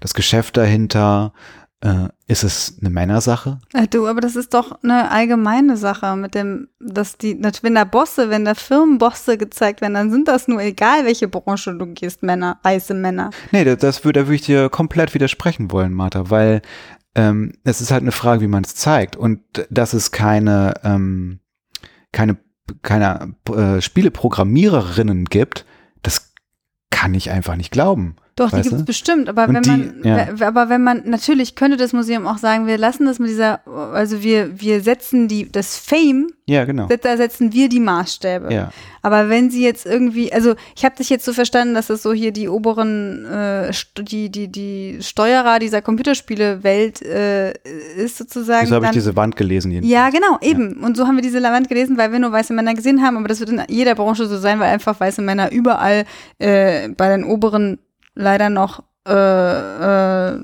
das Geschäft dahinter, äh, ist es eine Männersache?
Äh, Du, aber das ist doch eine allgemeine Sache mit dem, dass die, wenn da Bosse, wenn da Firmenbosse gezeigt werden, dann sind das nur egal, welche Branche du gehst, Männer, weiße Männer.
Nee, das, das würde, da würde ich dir komplett widersprechen wollen, Martha, weil ähm, es ist halt eine Frage, wie man es zeigt. Und dass es keine, ähm, keine, keine äh, Spieleprogrammiererinnen gibt, das kann ich einfach nicht glauben.
Doch, die
Weißt
gibt es bestimmt, aber
Und
wenn
die-
man,
ja.
aber wenn man, natürlich könnte das Museum auch sagen, wir lassen das mit dieser, also wir, wir setzen die, das Fame,
Ja, genau.
da setzen wir die Maßstäbe.
Ja,
Aber wenn sie jetzt irgendwie, also ich habe dich jetzt so verstanden, dass das so hier die oberen, äh, die, die, die Steuerer dieser Computerspiele-Welt äh, ist sozusagen.
wieso habe ich diese Wand gelesen? jedenfalls?
ja, genau, eben. Und so haben wir diese Wand gelesen, weil wir nur weiße Männer gesehen haben, aber das wird in jeder Branche so sein, weil einfach weiße Männer überall äh, bei den oberen leider noch äh, äh,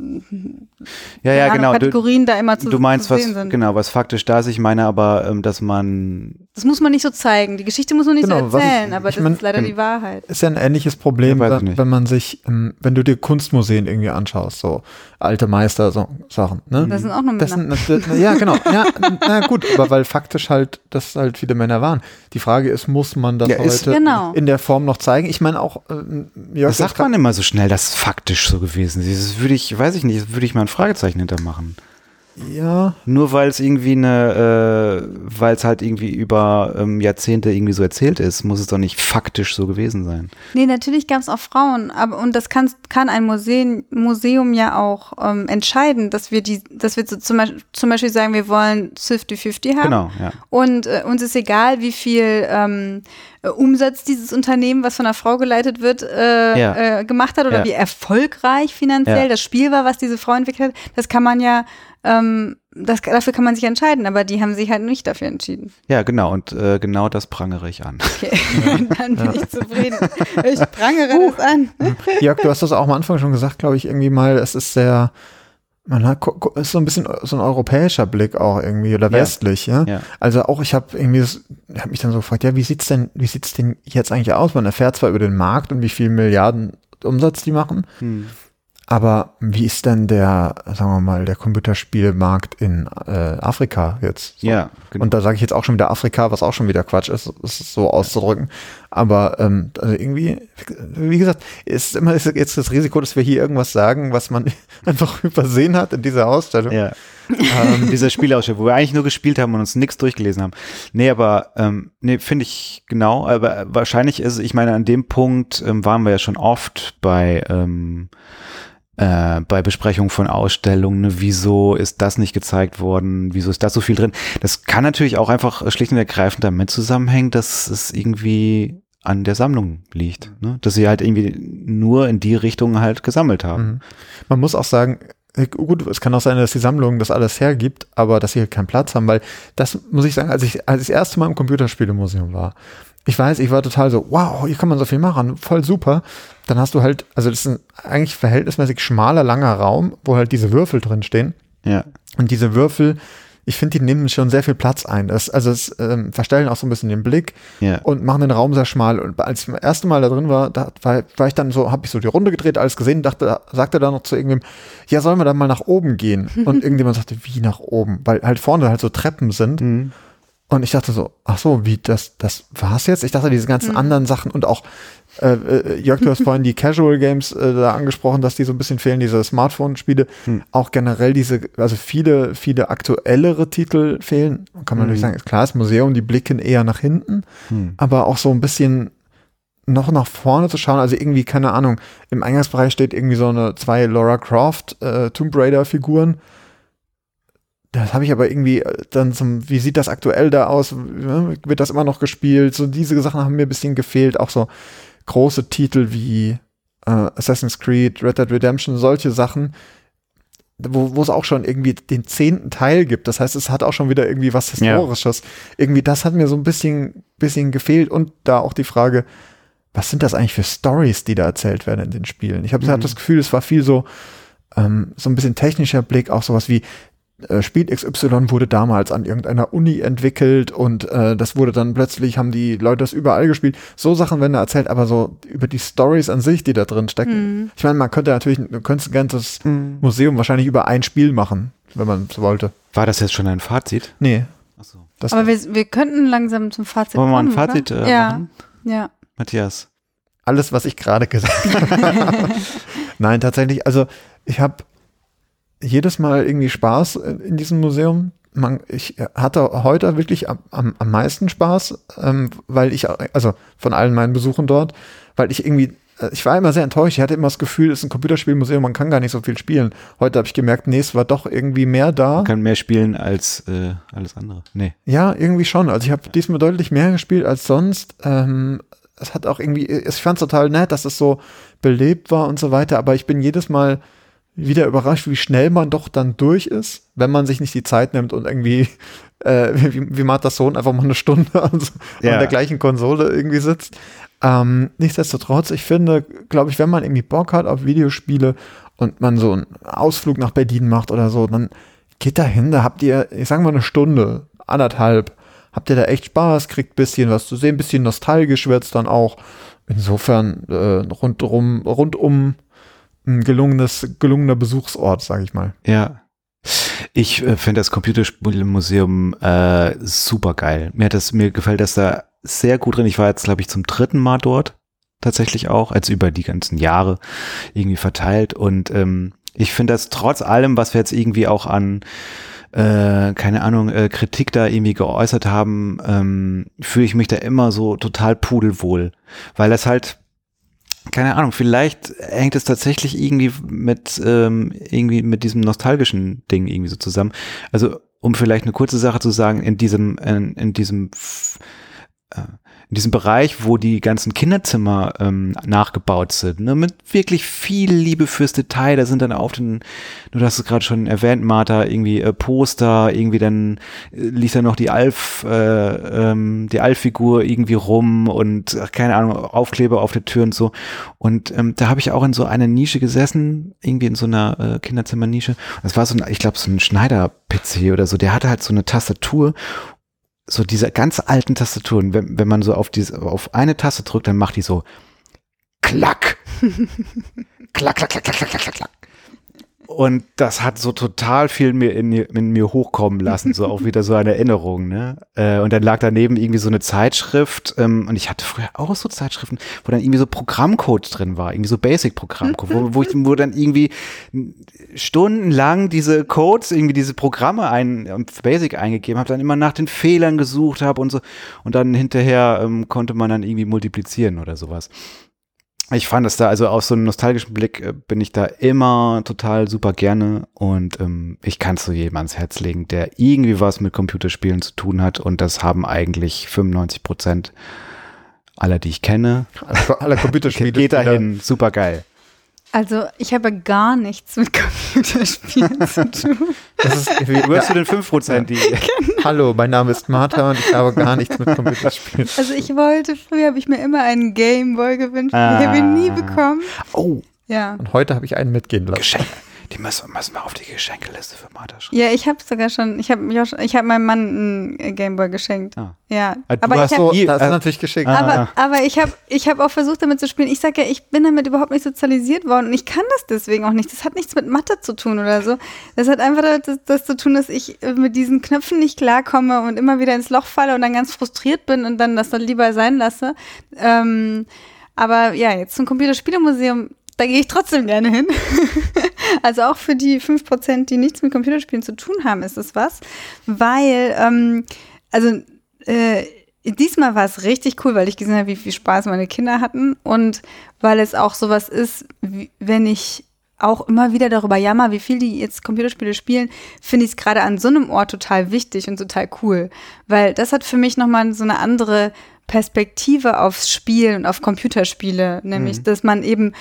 Ja, ja, genau. Du,
Kategorien da immer zu,
du meinst,
zu
was,
sehen sind.
genau, was faktisch da ist. Ich meine aber, ähm, dass man,
Das muss man nicht so zeigen. Die Geschichte muss man nicht
Genau,
so
was ich-
erzählen, aber
ich
das
mein,
ist leider
ähm,
die Wahrheit.
Ist ja ein ähnliches Problem, wenn, wenn man sich, ähm, wenn du dir Kunstmuseen irgendwie anschaust, so alte Meister, so Sachen, ne?
Das sind auch nur Männer.
sind, das, ja, genau. Ja, na gut, aber weil faktisch halt das halt viele Männer waren. Die Frage ist, muss man das
Ja, ist-
heute
Genau.
in der Form noch zeigen? Ich meine auch, äh, Jörg,
das sagt man immer so schnell, das ist faktisch so gewesen. ist. Das würde ich, weiß ich nicht, das würde ich mal ein Fragezeichen hintermachen.
Ja,
Nur weil es irgendwie eine, äh, weil es halt irgendwie über ähm, Jahrzehnte irgendwie so erzählt ist, muss es doch nicht faktisch so gewesen sein.
Nee, natürlich gab es auch Frauen, aber und das kann, kann ein Museum, Museum ja auch ähm, entscheiden, dass wir die, dass wir so zum, Beispiel, zum Beispiel sagen, wir wollen 50-50 haben.
Genau, ja.
Und äh, uns ist egal, wie viel ähm, äh, Umsatz dieses Unternehmen, was von einer Frau geleitet wird, äh,
Ja.
äh, gemacht hat oder
Ja.
wie erfolgreich finanziell das Spiel war, was diese Frau entwickelt hat. Das kann man ja, ähm, das, dafür kann man sich entscheiden, aber die haben sich halt nicht dafür entschieden.
Ja, genau. Und äh, genau das prangere ich an.
Okay, <laughs> dann bin ich zufrieden. Ich prangere das an.
Jörg, du hast das auch am Anfang schon gesagt, glaube ich, irgendwie mal, es ist sehr, man hat, ist so ein bisschen so ein europäischer Blick auch irgendwie oder
Ja.
westlich, ja.
Ja.
Also auch ich habe irgendwie, das- hab mich dann so gefragt, ja, wie sieht's denn, wie sieht's denn jetzt eigentlich aus? Man erfährt zwar über den Markt und wie viel Milliarden Umsatz die machen,
Hm.
Aber wie ist denn der, sagen wir mal, der Computerspielmarkt in äh, Afrika jetzt? So.
Ja, genau.
Und da sage ich jetzt auch schon wieder Afrika, was auch schon wieder Quatsch ist, ist so auszudrücken. Aber ähm, also irgendwie, wie gesagt, ist immer ist jetzt das Risiko, dass wir hier irgendwas sagen, was man <laughs> einfach übersehen hat in dieser Ausstellung.
Ja. ähm, dieser Spielausschnitt, wo wir eigentlich nur gespielt haben und uns nichts durchgelesen haben. Nee, aber ähm, nee, finde ich genau, aber wahrscheinlich ist, ich meine, an dem Punkt ähm, waren wir ja schon oft bei ähm, äh, bei Besprechungen von Ausstellungen, ne, wieso ist das nicht gezeigt worden, wieso ist da so viel drin. Das kann natürlich auch einfach schlicht und ergreifend damit zusammenhängen, dass es irgendwie an der Sammlung liegt, ne? dass sie halt irgendwie nur in die Richtung halt gesammelt haben.
Mhm. Man muss auch sagen, äh, gut, es kann auch sein, dass die Sammlung das alles hergibt, aber dass sie halt keinen Platz haben, weil das muss ich sagen, als ich, als ich das erste Mal im Computerspielemuseum war, ich weiß, ich war total so, wow, hier kann man so viel machen, voll super. Dann hast du halt, also das ist ein eigentlich verhältnismäßig schmaler, langer Raum, wo halt diese Würfel drin stehen.
Ja.
Und diese Würfel, ich finde, die nehmen schon sehr viel Platz ein. Das, also es ähm, verstellen auch so ein bisschen den Blick
Ja.
und machen den Raum sehr schmal. Und als ich das erste Mal da drin war, da war, war ich dann so, habe ich so die Runde gedreht, alles gesehen, dachte, sagte da noch zu irgendwem, ja, sollen wir dann mal nach oben gehen? Und <laughs> irgendjemand sagte, wie nach oben? Weil halt vorne halt so Treppen sind.
Mhm.
Und ich dachte so, ach so, wie das, das war's jetzt? Ich dachte, diese ganzen anderen Sachen und auch, äh, äh, Jörg, du hast <laughs> vorhin die Casual Games äh, da angesprochen, dass die so ein bisschen fehlen, diese Smartphone-Spiele.
Hm.
Auch generell diese, also viele, viele aktuellere Titel fehlen. Kann man natürlich sagen, ist klar, das Museum, die blicken eher nach hinten,
Hm.
aber auch so ein bisschen noch nach vorne zu schauen, also irgendwie, keine Ahnung, im Eingangsbereich steht irgendwie so eine zwei Laura Croft äh, Tomb Raider Figuren. Das habe ich aber irgendwie äh, dann zum, wie sieht das aktuell da aus? Ne? Wird das immer noch gespielt? So diese Sachen haben mir ein bisschen gefehlt. Auch so große Titel wie äh, Assassin's Creed, Red Dead Redemption, solche Sachen, wo, wo es auch schon irgendwie den zehnten Teil gibt. Das heißt, es hat auch schon wieder irgendwie was
Ja.
Historisches. Irgendwie, das hat mir so ein bisschen, bisschen gefehlt. Und da auch die Frage, was sind das eigentlich für Stories, die da erzählt werden in den Spielen? Ich habe
Mhm.
das Gefühl, es war viel so, ähm, so ein bisschen technischer Blick, auch sowas wie Spiel XY wurde damals an irgendeiner Uni entwickelt und äh, das wurde dann plötzlich, haben die Leute das überall gespielt. So Sachen werden da erzählt, aber so über die Stories an sich, die da drin stecken.
Mhm.
Ich meine, man könnte natürlich, du könntest ein ganzes Museum wahrscheinlich über ein Spiel machen, wenn man es wollte.
War das jetzt schon ein Fazit?
Nee,
Achso.
das
Aber wir, wir könnten langsam zum Fazit
Wollen wir mal ein
kommen,
Fazit äh,
ja,
machen?
ja.
Matthias.
alles, was ich gerade gesagt <laughs> habe. <laughs> Nein, tatsächlich, also ich habe jedes Mal irgendwie Spaß in in diesem Museum. Man, ich hatte heute wirklich am, am, am meisten Spaß, ähm, weil ich, also von allen meinen Besuchen dort, weil ich irgendwie, äh, ich war immer sehr enttäuscht. Ich hatte immer das Gefühl, es ist ein Computerspielmuseum, man kann gar nicht so viel spielen. Heute habe ich gemerkt, nee, es war doch irgendwie mehr da.
Man kann mehr spielen als äh, alles andere. Nee.
Ja, irgendwie schon. Also ich habe diesmal deutlich mehr gespielt als sonst. Ähm, es hat auch irgendwie, ich fand es total nett, dass es so belebt war und so weiter, aber ich bin jedes Mal wieder überrascht, wie schnell man doch dann durch ist, wenn man sich nicht die Zeit nimmt und irgendwie <laughs> äh, wie, wie Marthas Sohn einfach mal eine Stunde <laughs> an,
Ja.
an der gleichen Konsole irgendwie sitzt. Ähm, nichtsdestotrotz, ich finde, glaube ich, wenn man irgendwie Bock hat auf Videospiele und man so einen Ausflug nach Berlin macht oder so, dann geht da hin, da habt ihr, ich sag mal eine Stunde, anderthalb, habt ihr da echt Spaß, kriegt bisschen was zu sehen, bisschen nostalgisch wird's dann auch. Insofern äh, rundum, rundum ein gelungenes, gelungener Besuchsort, sag ich mal.
Ja. Ich äh, finde das Computerspielmuseum äh, super geil. Mir hat das, mir gefällt das da sehr gut drin. Ich war jetzt, glaube ich, zum dritten Mal dort. Tatsächlich auch, als über die ganzen Jahre irgendwie verteilt. Und ähm, ich finde das trotz allem, was wir jetzt irgendwie auch an äh, keine Ahnung, äh, Kritik da irgendwie geäußert haben, ähm, fühle ich mich da immer so total pudelwohl. Weil das halt, keine Ahnung, vielleicht hängt es tatsächlich irgendwie mit, ähm, irgendwie mit diesem nostalgischen Ding irgendwie so zusammen. Also, um vielleicht eine kurze Sache zu sagen, in diesem, in, in diesem, äh, in diesem Bereich, wo die ganzen Kinderzimmer ähm, nachgebaut sind, ne, mit wirklich viel Liebe fürs Detail, da sind dann auf den, du hast es gerade schon erwähnt, Martha, irgendwie äh, Poster, irgendwie dann äh, liegt da noch die Alf, äh, ähm, die Alf-Figur irgendwie rum und ach, keine Ahnung, Aufkleber auf der Tür und so. Und ähm, da habe ich auch in so einer Nische gesessen, irgendwie in so einer äh, Kinderzimmernische. Das war so ein, ich glaube, so ein Schneider-PC oder so, der hatte halt so eine Tastatur so diese ganz alten Tastaturen, wenn, wenn man so auf diese, auf eine Taste drückt, dann macht die so klack. <laughs> klack, klack, klack, klack, klack, klack, klack. Und das hat so total viel mir in, mir- in mir hochkommen lassen, so auch wieder so eine Erinnerung, ne? Äh, und dann lag daneben irgendwie so eine Zeitschrift, ähm, und ich hatte früher auch so Zeitschriften, wo dann irgendwie so Programmcode drin war, irgendwie so Basic-Programmcode, wo, wo ich, wo dann irgendwie stundenlang diese Codes, irgendwie diese Programme ein, ähm, Basic eingegeben habe, dann immer nach den Fehlern gesucht habe und so. Und dann hinterher ähm, konnte man dann irgendwie multiplizieren oder sowas. Ich fand es da, also aus so einem nostalgischen Blick äh, bin ich da immer total super gerne und ähm, ich kann es so jedem ans Herz legen, der irgendwie was mit Computerspielen zu tun hat und das haben eigentlich 95 Prozent aller, die ich kenne.
Also alle <laughs> Computerspiele.
Geht dahin, super geil.
Also, ich habe gar nichts mit Computerspielen zu <laughs> tun.
Das ist irgendwie,
Du hörst zu den 5 Prozent, die <laughs>
Hallo, mein Name ist Martha und ich habe gar nichts mit Computerspielen.
Also, ich wollte, früher habe ich mir immer einen Gameboy gewünscht.
Ah.
Ich habe ihn nie bekommen.
Oh,
Ja.
Und heute habe ich einen mitgehen lassen.
Geschenke. Die müssen, müssen wir auf die Geschenkeliste für Martha schreiben.
Ja, ich habe sogar schon, ich habe ich habe meinem Mann einen äh, Gameboy geschenkt.
Ah.
Ja,
Ah, du
aber
hast
ich
so-
habe
I-
Das
äh,
ist natürlich geschickt.
Ah.
aber, aber ich habe ich hab auch versucht, damit zu spielen. Ich sage ja, ich bin damit überhaupt nicht sozialisiert worden und ich kann das deswegen auch nicht. Das hat nichts mit Mathe zu tun oder so. Das hat einfach damit das, das zu tun, dass ich äh, mit diesen Knöpfen nicht klarkomme und immer wieder ins Loch falle und dann ganz frustriert bin und dann das dann lieber sein lasse. Ähm, aber ja, jetzt zum Computerspielemuseum, da gehe ich trotzdem gerne hin. <laughs> also auch für die 5%, die nichts mit Computerspielen zu tun haben, ist es was. Weil, ähm, also äh, diesmal war es richtig cool, weil ich gesehen habe, wie viel Spaß meine Kinder hatten. Und weil es auch sowas ist, wie, wenn ich auch immer wieder darüber jammer, wie viel die jetzt Computerspiele spielen, finde ich es gerade an so einem Ort total wichtig und total cool, weil das hat für mich nochmal so eine andere Perspektive aufs Spiel und auf Computerspiele, nämlich, dass man eben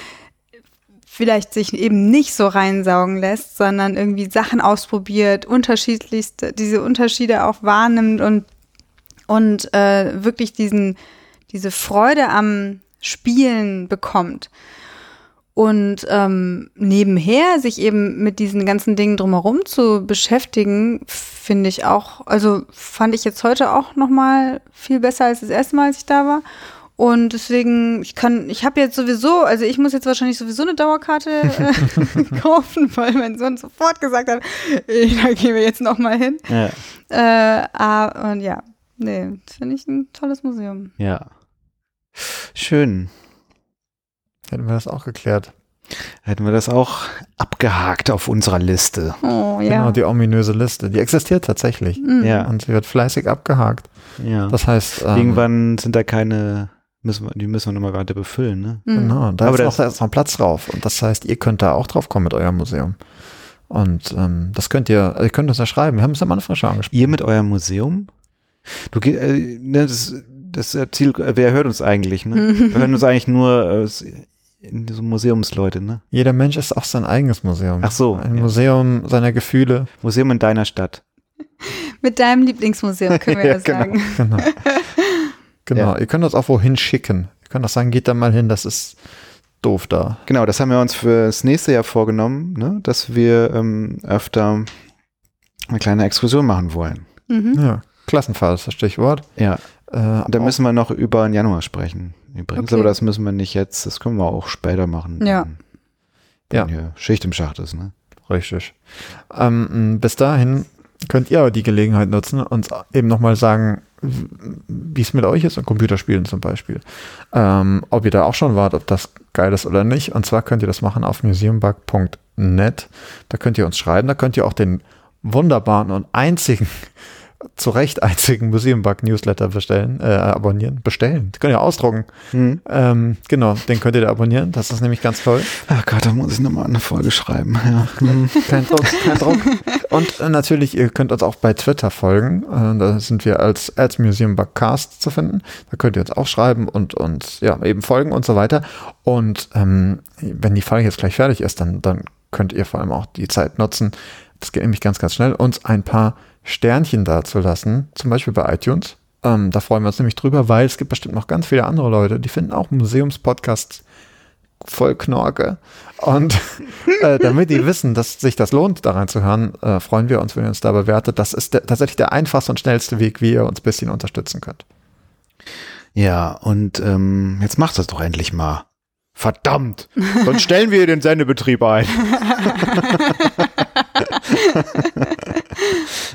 vielleicht sich eben nicht so reinsaugen lässt, sondern irgendwie Sachen ausprobiert, unterschiedlichste, diese Unterschiede auch wahrnimmt und, und äh, wirklich diesen, diese Freude am Spielen bekommt. Und ähm, nebenher sich eben mit diesen ganzen Dingen drumherum zu beschäftigen, finde ich auch, also fand ich jetzt heute auch noch mal viel besser als das erste Mal, als ich da war. Und deswegen, ich kann, ich habe jetzt sowieso, also ich muss jetzt wahrscheinlich sowieso eine Dauerkarte äh, <laughs> <laughs> kaufen, weil mein Sohn sofort gesagt hat, da gehen wir jetzt noch mal hin.
Ja.
Äh, ah, und ja, nee, finde ich ein tolles Museum.
ja. Schön.
Hätten wir das auch geklärt.
Hätten wir das auch abgehakt auf unserer Liste.
Oh
Genau,
ja.
die ominöse Liste. Die existiert tatsächlich.
Mhm.
Ja.
Und sie wird fleißig abgehakt.
Ja.
Das heißt, ähm,
Irgendwann sind da keine, müssen wir, die müssen wir nochmal weiter befüllen, ne?
Mhm.
Genau, da
Aber
ist noch, da ist noch Platz drauf. Und das heißt, ihr könnt da auch drauf kommen mit eurem Museum. Und ähm, das könnt ihr, also ihr könnt uns ja schreiben. Wir haben es am Anfang schon angesprochen.
Ihr mit eurem Museum? Du geh- äh, ne, das, das Ziel, wer hört uns eigentlich, ne? <laughs> Wir hören uns eigentlich nur äh, in so Museumsleute, ne?
Jeder Mensch ist auch sein eigenes Museum.
Ach so,
Ein
ja.
Museum seiner Gefühle.
Museum in deiner Stadt.
Mit deinem Lieblingsmuseum können wir <laughs>
Ja,
das
genau.
sagen.
Genau. <laughs> Genau,
Ja.
ihr könnt uns auch wohin schicken. Ihr könnt auch sagen, geht da mal hin, das ist doof da.
Genau, das haben wir uns fürs nächste Jahr vorgenommen, ne? dass wir ähm, öfter eine kleine Exkursion machen wollen.
Mhm.
Ja, Klassenfahrt ist das Stichwort.
Ja.
Äh,
Da müssen wir noch über den Januar sprechen. Übrigens,
Okay.
aber das müssen wir nicht jetzt, das können wir auch später machen.
Ja.
Wenn,
Ja.
wenn hier Schicht im Schacht ist, ne?
Richtig. Ähm, bis dahin könnt ihr aber die Gelegenheit nutzen, uns eben nochmal sagen, wie es mit euch ist und Computerspielen zum Beispiel. Ähm, ob ihr da auch schon wart, ob das geil ist oder nicht. Und zwar könnt ihr das machen auf museumbug.net. Da könnt ihr uns schreiben, da könnt ihr auch den wunderbaren und einzigen, zu Recht einzigen Museumbug-Newsletter bestellen, äh, abonnieren, bestellen. Die könnt ihr ausdrucken.
Hm.
Ähm, genau, den könnt ihr da abonnieren. Das ist nämlich ganz toll.
Ach Gott, da muss ich nochmal eine Folge schreiben. Ja. Hm.
Kein Druck, kein Druck. <laughs> Und äh, natürlich, ihr könnt uns auch bei Twitter folgen. Äh, da sind wir als, als Museum Bugcast zu finden. Da könnt ihr uns auch schreiben und uns ja eben folgen und so weiter. Und ähm, wenn die Folge jetzt gleich fertig ist, dann, dann könnt ihr vor allem auch die Zeit nutzen. Das geht nämlich ganz, ganz schnell, uns ein paar Sternchen dazulassen, zum Beispiel bei iTunes. Ähm, da freuen wir uns nämlich drüber, weil es gibt bestimmt noch ganz viele andere Leute, die finden auch Museumspodcasts voll Knorke. Und <laughs> äh, damit die wissen, dass sich das lohnt, da reinzuhören, äh, freuen wir uns, wenn ihr uns da bewertet. Das ist der, tatsächlich der einfachste und schnellste Weg, wie ihr uns ein bisschen unterstützen könnt.
Ja, und ähm, jetzt macht das doch endlich mal. Verdammt! Sonst stellen wir den Sendebetrieb ein. <laughs>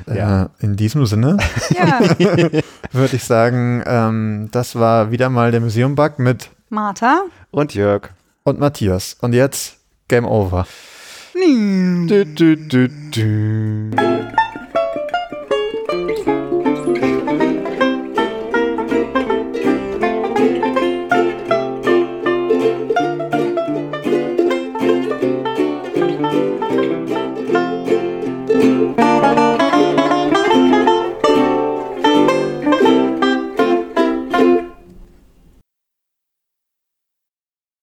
Ja.
Äh, in diesem Sinne
Ja, <laughs>
würde ich sagen, ähm, das war wieder mal der Museumbug mit
Martha.
Und Jörg.
und Matthias. Und jetzt Game Over.
Du, du, du, du.